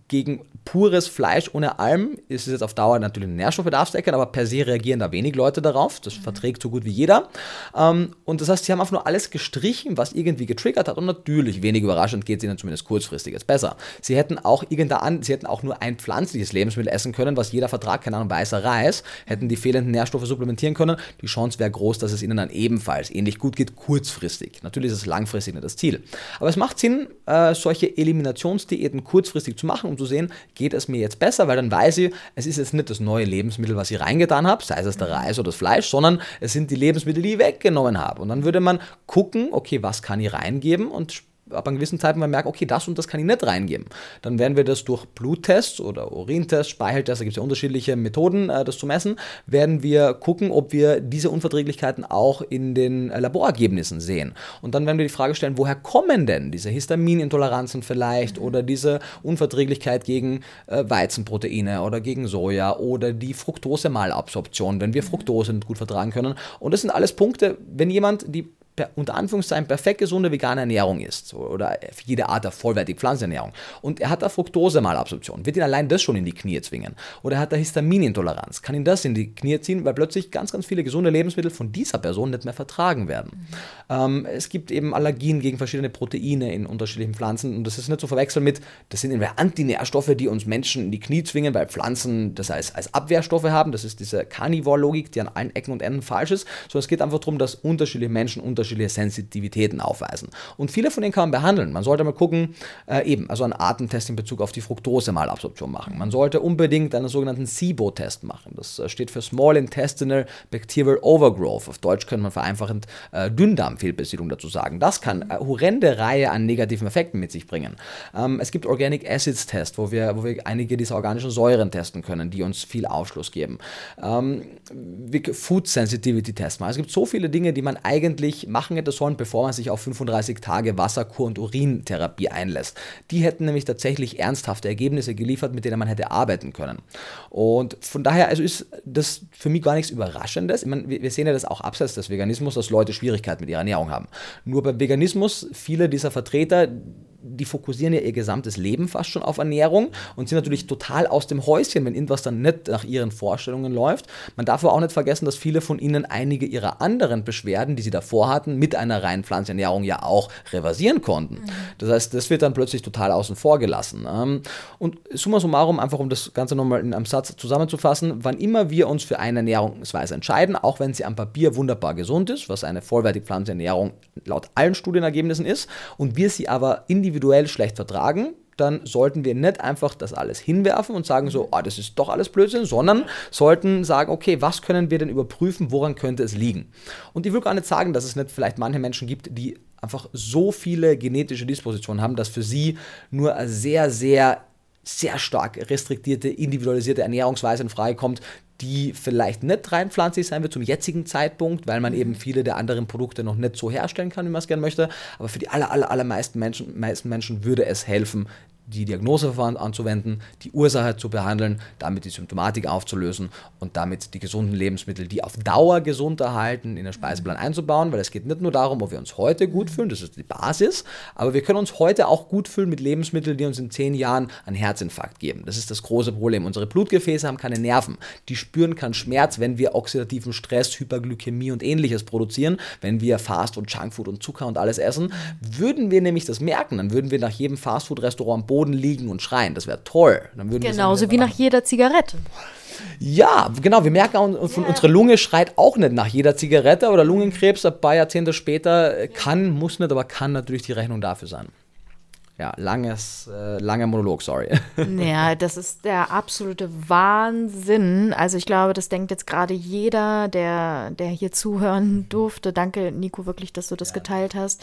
Gegen pures Fleisch ohne Alm ist es jetzt auf Dauer natürlich eine Nährstoffbedarfsdecke, aber per se reagieren da wenig Leute darauf. Das mhm. verträgt so gut wie jeder. Ähm, und das heißt, sie haben einfach nur alles gestrichen, was irgendwie getriggert hat. Und natürlich, wenig überraschend, geht es ihnen zumindest kurzfristig jetzt besser. Sie hätten auch irgendein, sie hätten auch nur ein pflanzliches Lebensmittel essen können, was jeder Vertrag, keine Ahnung, weißer Reis, hätten die fehlenden Nährstoffe supplementieren können. Die Chance wäre groß, dass es ihnen dann ebenfalls ähnlich gut geht, kurzfristig. Natürlich ist es langfristig nicht das das Ziel. Aber es macht Sinn, äh, solche Eliminationsdiäten kurzfristig zu machen, um zu sehen, geht es mir jetzt besser, weil dann weiß ich, es ist jetzt nicht das neue Lebensmittel, was ich reingetan habe, sei es der Reis oder das Fleisch, sondern es sind die Lebensmittel, die ich weggenommen habe. Und dann würde man gucken, okay, was kann ich reingeben und ab einem gewissen Zeitpunkt merken, okay, das und das kann ich nicht reingeben. Dann werden wir das durch Bluttests oder Urintests, Speicheltests, da gibt es ja unterschiedliche Methoden, äh, das zu messen, werden wir gucken, ob wir diese Unverträglichkeiten auch in den äh, Laborergebnissen sehen. Und dann werden wir die Frage stellen, woher kommen denn diese Histaminintoleranzen vielleicht oder diese Unverträglichkeit gegen äh, Weizenproteine oder gegen Soja oder die Fructose-Malabsorption, wenn wir Fructose nicht gut vertragen können. Und das sind alles Punkte, wenn jemand die unter Anführungszeichen perfekt gesunde vegane Ernährung ist oder jede Art der vollwertigen Pflanzenernährung und er hat da Fructose-Malabsorption, wird ihn allein das schon in die Knie zwingen. Oder er hat da Histaminintoleranz, kann ihn das in die Knie ziehen, weil plötzlich ganz, ganz viele gesunde Lebensmittel von dieser Person nicht mehr vertragen werden. Mhm. Ähm, es gibt eben Allergien gegen verschiedene Proteine in unterschiedlichen Pflanzen und das ist nicht zu verwechseln mit, das sind entweder Antinährstoffe, die uns Menschen in die Knie zwingen, weil Pflanzen das als, als Abwehrstoffe haben, das ist diese Carnivore-Logik, die an allen Ecken und Enden falsch ist, sondern es geht einfach darum, dass unterschiedliche Menschen unterschiedliche unterschiedliche Sensitivitäten aufweisen. Und viele von denen kann man behandeln. Man sollte mal gucken, äh, eben, also einen Artentest in Bezug auf die Fructose-Malabsorption machen. Man sollte unbedingt einen sogenannten SIBO-Test machen. Das äh, steht für Small Intestinal Bacterial Overgrowth. Auf Deutsch könnte man vereinfachend äh, Dünndarmfehlbesiedlung dazu sagen. Das kann eine horrende Reihe an negativen Effekten mit sich bringen. Ähm, es gibt Organic Acids Test, wo wir, wo wir einige dieser organischen Säuren testen können, die uns viel Aufschluss geben. Ähm, Food Sensitivity Test machen. Es gibt so viele Dinge, die man eigentlich machen hätte sollen, bevor man sich auf 35 Tage Wasserkur- und Urintherapie einlässt. Die hätten nämlich tatsächlich ernsthafte Ergebnisse geliefert, mit denen man hätte arbeiten können. Und von daher also ist das für mich gar nichts Überraschendes. Meine, wir sehen ja das auch abseits des Veganismus, dass Leute Schwierigkeiten mit ihrer Ernährung haben. Nur beim Veganismus, viele dieser Vertreter, die fokussieren ja ihr gesamtes Leben fast schon auf Ernährung und sind natürlich total aus dem Häuschen, wenn irgendwas dann nicht nach ihren Vorstellungen läuft. Man darf aber auch nicht vergessen, dass viele von ihnen einige ihrer anderen Beschwerden, die sie davor hatten, mit einer reinen Pflanzenernährung ja auch reversieren konnten. Mhm. Das heißt, das wird dann plötzlich total außen vor gelassen. Ähm, und summa summarum, einfach um das Ganze nochmal in einem Satz zusammenzufassen, wann immer wir uns für eine Ernährungsweise entscheiden, auch wenn sie am Papier wunderbar gesund ist, was eine vollwertige Pflanzenernährung laut allen Studienergebnissen ist, und wir sie aber individuell individuell schlecht vertragen, dann sollten wir nicht einfach das alles hinwerfen und sagen so, oh, das ist doch alles Blödsinn, sondern sollten sagen, okay, was können wir denn überprüfen, woran könnte es liegen? Und ich will gar nicht sagen, dass es nicht vielleicht manche Menschen gibt, die einfach so viele genetische Dispositionen haben, dass für sie nur sehr, sehr sehr stark restriktierte, individualisierte Ernährungsweise in Frage kommt, die vielleicht nicht rein pflanzlich sein wird zum jetzigen Zeitpunkt, weil man eben mhm. viele der anderen Produkte noch nicht so herstellen kann, wie man es gerne möchte. Aber für die aller, aller, allermeisten Menschen, meisten Menschen würde es helfen, die Diagnoseverfahren anzuwenden, die Ursache zu behandeln, damit die Symptomatik aufzulösen und damit die gesunden Lebensmittel, die auf Dauer gesund erhalten, in den Speiseplan einzubauen, weil es geht nicht nur darum, ob wir uns heute gut fühlen, das ist die Basis, aber wir können uns heute auch gut fühlen mit Lebensmitteln, die uns in zehn Jahren einen Herzinfarkt geben. Das ist das große Problem. Unsere Blutgefäße haben keine Nerven. Die spüren keinen Schmerz, wenn wir oxidativen Stress, Hyperglykämie und ähnliches produzieren, wenn wir Fast- und Junkfood und Zucker und alles essen. Würden wir nämlich das merken, dann würden wir nach jedem Fastfood-Restaurant Boden liegen und schreien. Das wäre toll. Genauso wie nach jeder Zigarette. Ja, genau. Wir merken auch, yeah. unsere Lunge schreit auch nicht nach jeder Zigarette oder Lungenkrebs ein paar Jahrzehnte später. Kann, muss nicht, aber kann natürlich die Rechnung dafür sein. Ja, langes, äh, langer Monolog, sorry. *laughs* Ja, das ist der absolute Wahnsinn. Also ich glaube, das denkt jetzt gerade jeder, der, der hier zuhören durfte. Danke, Nico, wirklich, dass du das ja. geteilt hast.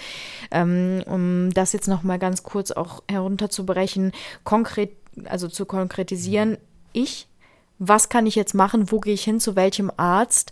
Ähm, um das jetzt noch mal ganz kurz auch herunterzubrechen, konkret, also zu konkretisieren. Ich was kann ich jetzt machen, wo gehe ich hin, zu welchem Arzt,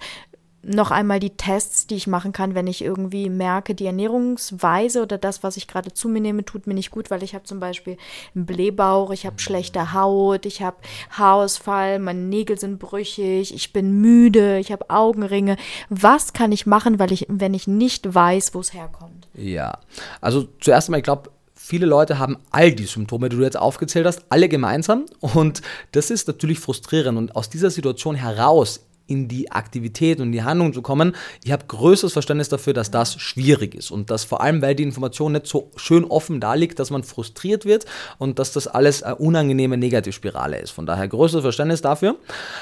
noch einmal die Tests, die ich machen kann, wenn ich irgendwie merke, die Ernährungsweise oder das, was ich gerade zu mir nehme, tut mir nicht gut, weil ich habe zum Beispiel einen Blähbauch, ich habe schlechte Haut, ich habe Haarausfall, meine Nägel sind brüchig, ich bin müde, ich habe Augenringe. Was kann ich machen, weil ich, wenn ich nicht weiß, wo es herkommt? Ja, also zuerst einmal, ich glaube, viele Leute haben all die Symptome, die du jetzt aufgezählt hast, alle gemeinsam. Und das ist natürlich frustrierend. Und aus dieser Situation heraus in die Aktivität und in die Handlung zu kommen. Ich habe größeres Verständnis dafür, dass das schwierig ist und dass vor allem, weil die Information nicht so schön offen da liegt, dass man frustriert wird und dass das alles eine unangenehme Negativspirale ist. Von daher größeres Verständnis dafür,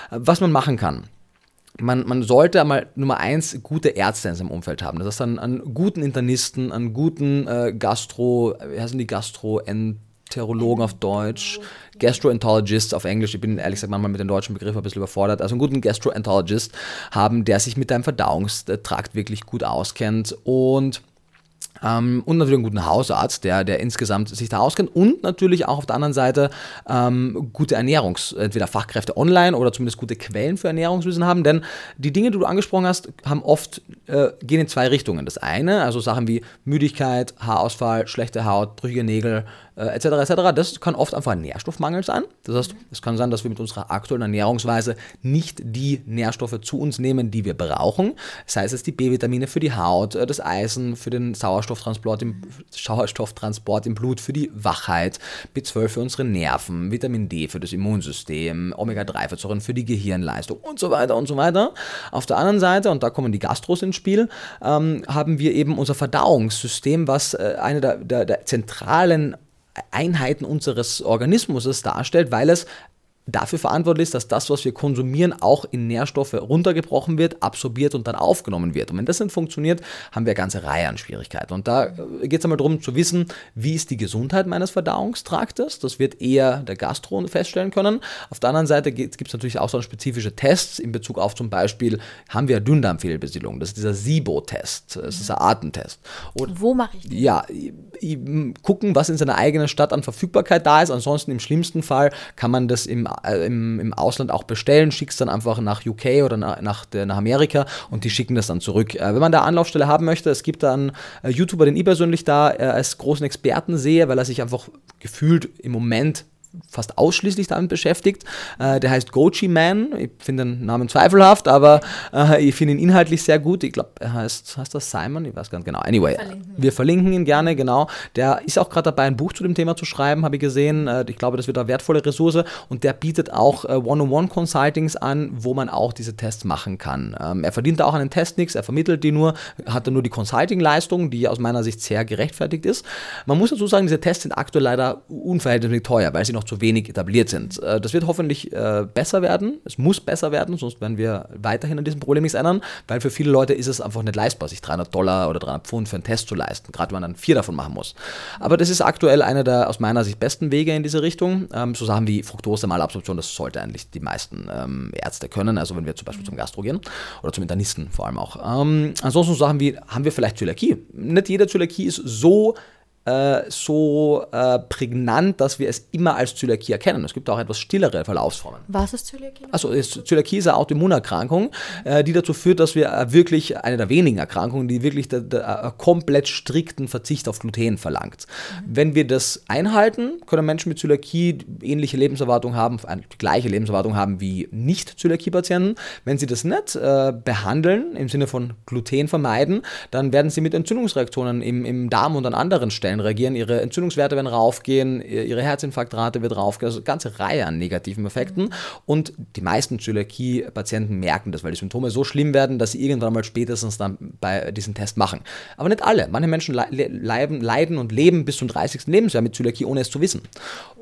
was man machen kann. Man, man, sollte einmal Nummer eins gute Ärzte in seinem Umfeld haben. Das heißt, einen, einen guten Internisten, einen guten äh, Gastro, wie heißen die Gastro, auf Deutsch, Gastroenterologist auf Englisch, ich bin ehrlich gesagt manchmal mit den deutschen Begriffen ein bisschen überfordert, also einen guten Gastroenterologist haben, der sich mit deinem Verdauungstrakt wirklich gut auskennt und Ähm, und natürlich einen guten Hausarzt, der, der insgesamt sich da auskennt. Und natürlich auch auf der anderen Seite ähm, gute Ernährungs-, entweder Fachkräfte online oder zumindest gute Quellen für Ernährungswissen haben. Denn die Dinge, die du angesprochen hast, haben oft, äh, gehen in zwei Richtungen. Das eine, also Sachen wie Müdigkeit, Haarausfall, schlechte Haut, brüchige Nägel, äh, etc. etc. Das kann oft einfach ein Nährstoffmangel sein. Das heißt, es kann sein, dass wir mit unserer aktuellen Ernährungsweise nicht die Nährstoffe zu uns nehmen, die wir brauchen. Sei es die B-Vitamine für die Haut, äh, das Eisen für den Sauerstofftransport im, Sauerstofftransport im Blut, für die Wachheit, B12 für unsere Nerven, Vitamin D für das Immunsystem, Omega-3-Fettsäuren für die Gehirnleistung und so weiter und so weiter. Auf der anderen Seite, und da kommen die Gastros ins Spiel, ähm, haben wir eben unser Verdauungssystem, was äh, eine der, der, der zentralen Einheiten unseres Organismus darstellt, weil es dafür verantwortlich ist, dass das, was wir konsumieren, auch in Nährstoffe runtergebrochen wird, absorbiert und dann aufgenommen wird. Und wenn das nicht funktioniert, haben wir eine ganze Reihe an Schwierigkeiten. Und da äh, geht es einmal darum zu wissen, wie ist die Gesundheit meines Verdauungstraktes. Das wird eher der Gastro feststellen können. Auf der anderen Seite gibt es natürlich auch so spezifische Tests in Bezug auf zum Beispiel, haben wir Dünndarmfehlbesiedlung. Das ist dieser SIBO-Test. Das ist ein Artentest. Und Wo mache ich das? Ja, gucken, was in seiner eigenen Stadt an Verfügbarkeit da ist. Ansonsten im schlimmsten Fall kann man das im im, im Ausland auch bestellen, schickst dann einfach nach UK oder nach, nach, nach Amerika und die schicken das dann zurück. Äh, wenn man da Anlaufstelle haben möchte, es gibt da einen äh, YouTuber, den ich persönlich da äh, als großen Experten sehe, weil er sich einfach gefühlt im Moment fast ausschließlich damit beschäftigt. Äh, der heißt Gochi Man. Ich finde den Namen zweifelhaft, aber äh, ich finde ihn inhaltlich sehr gut. Ich glaube, er heißt, heißt das Simon? Ich weiß gar nicht genau. Anyway, verlinken. wir verlinken ihn gerne, genau. Der ist auch gerade dabei, ein Buch zu dem Thema zu schreiben, habe ich gesehen. Äh, ich glaube, das wird eine wertvolle Ressource und der bietet auch äh, One-on-One-Consultings an, wo man auch diese Tests machen kann. Ähm, er verdient da auch einen Test nichts, er vermittelt die nur, hat dann nur die Consulting-Leistung, die aus meiner Sicht sehr gerechtfertigt ist. Man muss dazu sagen, diese Tests sind aktuell leider unverhältnismäßig teuer, weil sie noch zu wenig etabliert sind. Äh, das wird hoffentlich äh, besser werden. Es muss besser werden, sonst werden wir weiterhin an diesem Problem nichts ändern, weil für viele Leute ist es einfach nicht leistbar, sich 300 Dollar oder 300 Pfund für einen Test zu leisten, gerade wenn man dann vier davon machen muss. Aber das ist aktuell einer der aus meiner Sicht besten Wege in diese Richtung. Ähm, so Sachen wie Fructose-Malabsorption, das sollte eigentlich die meisten ähm, Ärzte können. Also wenn wir zum Beispiel zum Gastro gehen oder zum Internisten vor allem auch. Ähm, ansonsten so Sachen wie, haben wir vielleicht Zöliakie? Nicht jede Zöliakie ist so äh, so äh, prägnant, dass wir es immer als Zöliakie erkennen. Es gibt auch etwas stillere Verlaufsformen. Was ist Zöliakie? Also Zöliakie ist eine Autoimmunerkrankung, äh, die dazu führt, dass wir äh, wirklich eine der wenigen Erkrankungen, die wirklich der, der, äh, komplett strikten Verzicht auf Gluten verlangt. Mhm. Wenn wir das einhalten, können Menschen mit Zöliakie ähnliche Lebenserwartung haben, eine gleiche Lebenserwartung haben wie Nicht-Zöliakie-Patienten. Wenn sie das nicht behandeln, im Sinne von Gluten vermeiden, dann werden sie mit Entzündungsreaktionen im, im Darm und an anderen Stellen Zellen reagieren, ihre Entzündungswerte werden raufgehen, ihre Herzinfarktrate wird raufgehen, also eine ganze Reihe an negativen Effekten. Und die meisten Zöliakie-Patienten merken das, weil die Symptome so schlimm werden, dass sie irgendwann mal spätestens dann bei diesem Test machen. Aber nicht alle. Manche Menschen leiden, leiden und leben bis zum 30. Lebensjahr mit Zöliakie, ohne es zu wissen.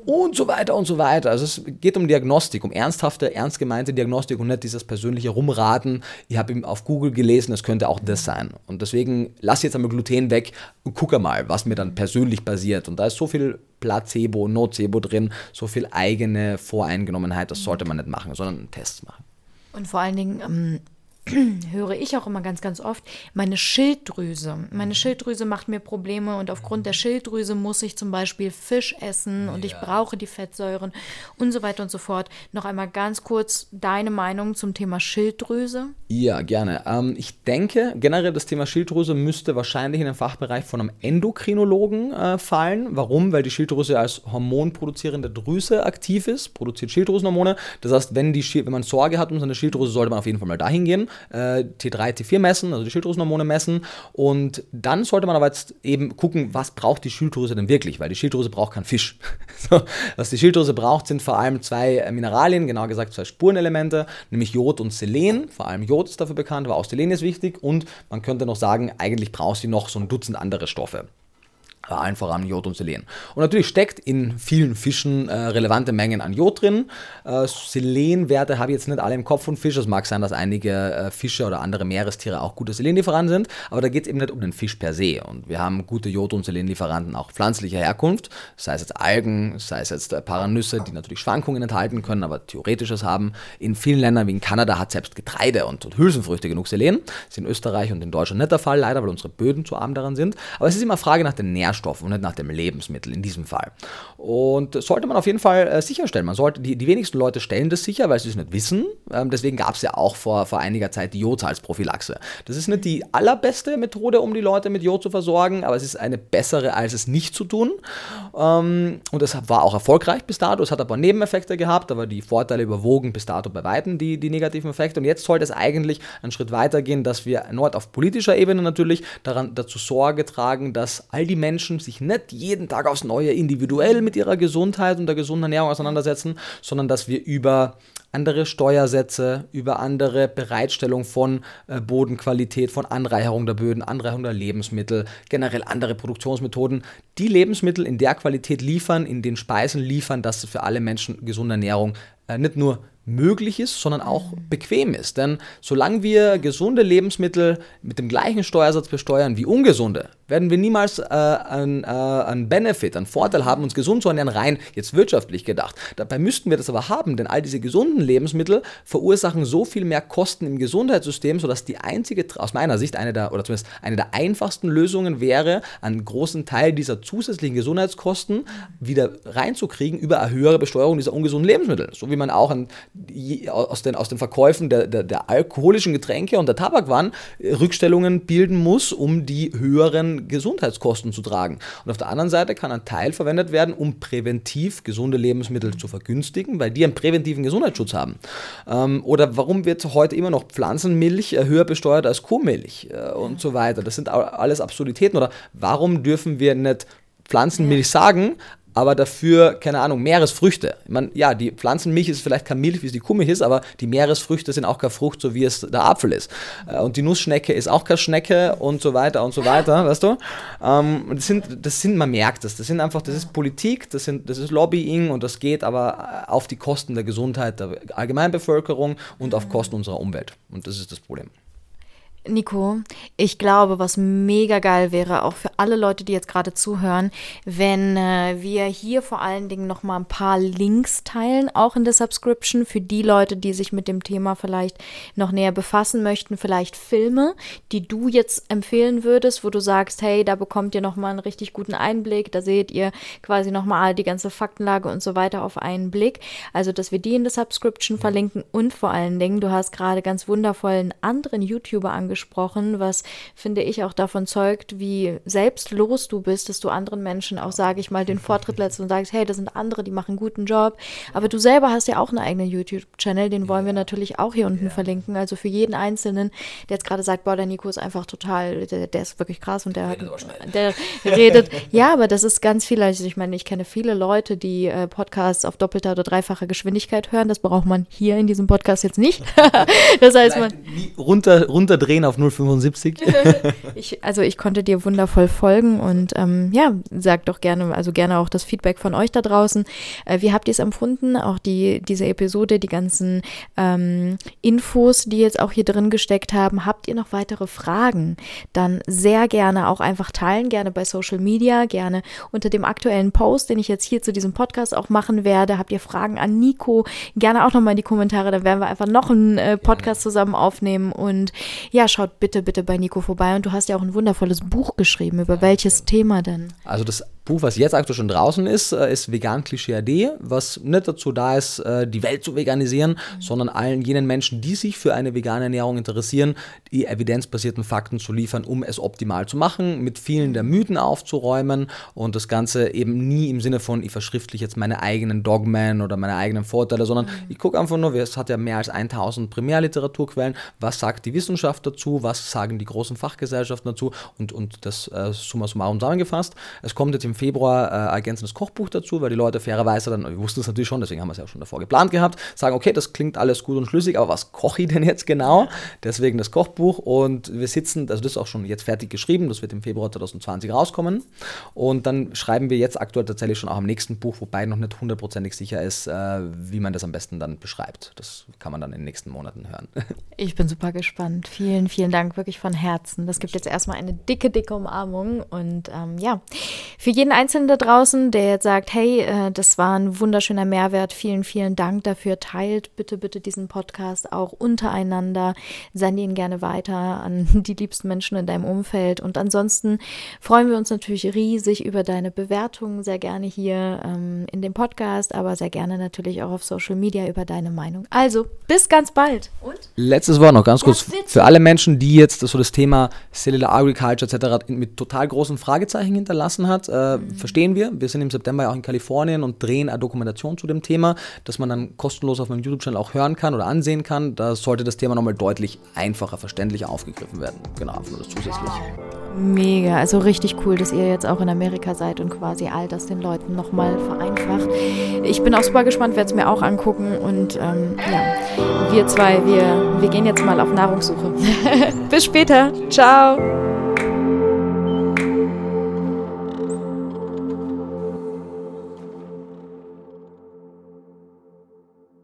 Und so weiter und so weiter. Also es geht um Diagnostik, um ernsthafte, ernst gemeinte Diagnostik und nicht dieses persönliche Rumraten. Ich habe auf Google gelesen, es könnte auch das sein. Und deswegen lass jetzt einmal Gluten weg und gucke mal, was mir dann persönlich basiert. Und da ist so viel Placebo, Nocebo drin, so viel eigene Voreingenommenheit, das sollte man nicht machen, sondern Tests machen. Und vor allen Dingen, ähm, *clears throat* höre ich auch immer ganz, ganz oft, meine Schilddrüse. Meine Schilddrüse macht mir Probleme und aufgrund der Schilddrüse muss ich zum Beispiel Fisch essen und ja. ich brauche die Fettsäuren und so weiter und so fort. Noch einmal ganz kurz deine Meinung zum Thema Schilddrüse? Ja, gerne. Ähm, ich denke, generell das Thema Schilddrüse müsste wahrscheinlich in den Fachbereich von einem Endokrinologen äh, fallen. Warum? Weil die Schilddrüse als hormonproduzierende Drüse aktiv ist, produziert Schilddrüsenhormone. Das heißt, wenn, die, wenn man Sorge hat um seine Schilddrüse, sollte man auf jeden Fall mal dahin gehen äh, T3, T4 messen, also die Schilddrüsenhormone messen. Und dann sollte man aber jetzt eben gucken, was braucht die Schilddrüse denn wirklich, weil die Schilddrüse braucht keinen Fisch. *laughs* so, was die Schilddrüse braucht, sind vor allem zwei äh, Mineralien, genauer gesagt zwei Spurenelemente, nämlich Jod und Selen. Vor allem Jod ist dafür bekannt, aber auch Selen ist wichtig. Und man könnte noch sagen, eigentlich braucht sie noch so ein Dutzend andere Stoffe. Allen voran Jod und Selen. Und natürlich steckt in vielen Fischen äh, relevante Mengen an Jod drin. Äh, Selenwerte habe ich jetzt nicht alle im Kopf von Fisch. Es mag sein, dass einige äh, Fische oder andere Meerestiere auch gute Selenlieferanten sind, aber da geht es eben nicht um den Fisch per se. Und wir haben gute Jod- und Selenlieferanten auch pflanzlicher Herkunft, sei es jetzt Algen, sei es jetzt äh, Paranüsse, die natürlich Schwankungen enthalten können, aber theoretisches haben. In vielen Ländern wie in Kanada hat selbst Getreide und, und Hülsenfrüchte genug Selen. Das ist in Österreich und in Deutschland nicht der Fall, leider, weil unsere Böden zu arm daran sind. Aber es ist immer Frage nach den Nährstoffen. Nährstoff und nicht nach dem Lebensmittel in diesem Fall. Und sollte man auf jeden Fall äh, sicherstellen. Man sollte, die, die wenigsten Leute stellen das sicher, weil sie es nicht wissen. Ähm, deswegen gab es ja auch vor, vor einiger Zeit die Jodsalzprophylaxe. Das ist nicht die allerbeste Methode, um die Leute mit Jod zu versorgen, aber es ist eine bessere, als es nicht zu tun. Ähm, und das war auch erfolgreich bis dato. Es hat aber Nebeneffekte gehabt, aber die Vorteile überwogen bis dato bei Weitem die, die negativen Effekte. Und jetzt sollte es eigentlich einen Schritt weiter gehen, dass wir erneut auf politischer Ebene natürlich daran, dazu Sorge tragen, dass all die Menschen, Menschen sich nicht jeden Tag aufs Neue individuell mit ihrer Gesundheit und der gesunden Ernährung auseinandersetzen, sondern dass wir über andere Steuersätze, über andere Bereitstellung von äh, Bodenqualität, von Anreicherung der Böden, Anreicherung der Lebensmittel, generell andere Produktionsmethoden, die Lebensmittel in der Qualität liefern, in den Speisen liefern, dass für alle Menschen gesunde Ernährung äh, nicht nur möglich ist, sondern auch bequem ist. Denn solange wir gesunde Lebensmittel mit dem gleichen Steuersatz besteuern wie ungesunde, werden wir niemals äh, einen, äh, einen Benefit, einen Vorteil haben, uns gesund zu ernähren, rein jetzt wirtschaftlich gedacht. Dabei müssten wir das aber haben, denn all diese gesunden Lebensmittel verursachen so viel mehr Kosten im Gesundheitssystem, sodass die einzige, aus meiner Sicht, eine der, oder zumindest eine der einfachsten Lösungen wäre, einen großen Teil dieser zusätzlichen Gesundheitskosten wieder reinzukriegen über eine höhere Besteuerung dieser ungesunden Lebensmittel. So wie man auch an aus den, aus den Verkäufen der, der, der alkoholischen Getränke und der Tabakwaren äh, Rückstellungen bilden muss, um die höheren Gesundheitskosten zu tragen. Und auf der anderen Seite kann ein Teil verwendet werden, um präventiv gesunde Lebensmittel zu vergünstigen, weil die einen präventiven Gesundheitsschutz haben. Ähm, oder warum wird heute immer noch Pflanzenmilch äh, höher besteuert als Kuhmilch äh, und so weiter. Das sind alles Absurditäten. Oder warum dürfen wir nicht Pflanzenmilch sagen, aber dafür, keine Ahnung, Meeresfrüchte. Meine, ja, die Pflanzenmilch ist vielleicht keine Milch, wie es die Kuhmilch ist, aber die Meeresfrüchte sind auch keine Frucht, so wie es der Apfel ist. Äh, und die Nussschnecke ist auch keine Schnecke und so weiter und so weiter, *laughs* weißt du? Ähm, das sind, das sind, man merkt das, das sind einfach, das ist Politik, das, sind, das ist Lobbying und das geht aber auf die Kosten der Gesundheit der Allgemeinbevölkerung und auf Kosten unserer Umwelt. Und das ist das Problem. Nico, ich glaube, was mega geil wäre, auch für alle Leute, die jetzt gerade zuhören, wenn äh, wir hier vor allen Dingen noch mal ein paar Links teilen, auch in der Subscription, für die Leute, die sich mit dem Thema vielleicht noch näher befassen möchten, vielleicht Filme, die du jetzt empfehlen würdest, wo du sagst, hey, da bekommt ihr noch mal einen richtig guten Einblick, da seht ihr quasi noch mal die ganze Faktenlage und so weiter auf einen Blick. Also, dass wir die in der Subscription verlinken und vor allen Dingen, du hast gerade ganz wundervollen anderen YouTuber angesprochen, gesprochen, was finde ich auch davon zeugt, wie selbstlos du bist, dass du anderen Menschen auch, sage ich mal, den Vortritt lässt und sagst, hey, das sind andere, die machen einen guten Job. Aber du selber hast ja auch einen eigenen YouTube-Channel, den wollen wir natürlich auch hier unten ja. verlinken. Also für jeden Einzelnen, der jetzt gerade sagt, boah, der Nico ist einfach total, der, der ist wirklich krass und der hat, der redet. *laughs* ja, aber das ist ganz viel. Also ich meine, ich kenne viele Leute, die äh, Podcasts auf doppelter oder dreifacher Geschwindigkeit hören. Das braucht man hier in diesem Podcast jetzt nicht. *laughs* das heißt, man runter, runterdrehen auf 0,75. *laughs* ich, also ich konnte dir wundervoll folgen und ähm, ja, sag doch gerne, also gerne auch das Feedback von euch da draußen. Äh, wie habt ihr es empfunden? Auch die, diese Episode, die ganzen ähm, Infos, die jetzt auch hier drin gesteckt haben. Habt ihr noch weitere Fragen? Dann sehr gerne auch einfach teilen, gerne bei Social Media, gerne unter dem aktuellen Post, den ich jetzt hier zu diesem Podcast auch machen werde. Habt ihr Fragen an Nico? Gerne auch nochmal in die Kommentare, dann werden wir einfach noch einen äh, Podcast zusammen aufnehmen und ja, schaut bitte, bitte bei Nico vorbei. Und du hast ja auch ein wundervolles Buch geschrieben. Über welches Thema denn? Also das Buch, was jetzt aktuell schon draußen ist, äh, ist Vegan Klischee AD, was nicht dazu da ist, äh, die Welt zu veganisieren, mhm. sondern allen jenen Menschen, die sich für eine vegane Ernährung interessieren, die evidenzbasierten Fakten zu liefern, um es optimal zu machen, mit vielen der Mythen aufzuräumen und das Ganze eben nie im Sinne von, ich verschriftliche jetzt meine eigenen Dogmen oder meine eigenen Vorteile, sondern mhm. ich gucke einfach nur, es hat ja mehr als 1000 Primärliteraturquellen, was sagt die Wissenschaft dazu, was sagen die großen Fachgesellschaften dazu und, und das äh, summa summarum zusammengefasst. Es kommt jetzt im Februar äh, ergänzendes Kochbuch dazu, weil die Leute fairerweise dann, wir wussten es natürlich schon, deswegen haben wir es ja auch schon davor geplant gehabt, sagen, okay, das klingt alles gut und schlüssig, aber was koche ich denn jetzt genau? Deswegen das Kochbuch und wir sitzen, also das ist auch schon jetzt fertig geschrieben, das wird im Februar 2020 rauskommen und dann schreiben wir jetzt aktuell tatsächlich schon auch am nächsten Buch, wobei noch nicht hundertprozentig sicher ist, äh, wie man das am besten dann beschreibt. Das kann man dann in den nächsten Monaten hören. *laughs* Ich bin super gespannt. Vielen, vielen Dank wirklich von Herzen. Das gibt jetzt erstmal eine dicke, dicke Umarmung und ähm, ja, für jeden Einzelnen da draußen, der jetzt sagt, hey, äh, das war ein wunderschöner Mehrwert, vielen, vielen Dank dafür. Teilt bitte, bitte diesen Podcast auch untereinander. Send ihn gerne weiter an *laughs* die liebsten Menschen in deinem Umfeld. Und ansonsten freuen wir uns natürlich riesig über deine Bewertungen, sehr gerne hier ähm, in dem Podcast, aber sehr gerne natürlich auch auf Social Media über deine Meinung. Also, bis ganz bald. Und? Letztes Wort noch ganz kurz. Für alle Menschen, die jetzt so das Thema Cellular Agriculture etc. mit total großen Fragezeichen hinterlassen hat, äh, verstehen wir. Wir sind im September ja auch in Kalifornien und drehen eine Dokumentation zu dem Thema, dass man dann kostenlos auf meinem YouTube-Channel auch hören kann oder ansehen kann. Da sollte das Thema nochmal deutlich einfacher, verständlicher aufgegriffen werden. Genau, einfach nur das zusätzlich. Mega, also richtig cool, dass ihr jetzt auch in Amerika seid und quasi all das den Leuten nochmal vereinfacht. Ich bin auch super gespannt, werde es mir auch angucken und ähm, ja, wir zwei, wir, wir gehen jetzt mal auf Nahrungssuche. *laughs* Bis später, ciao.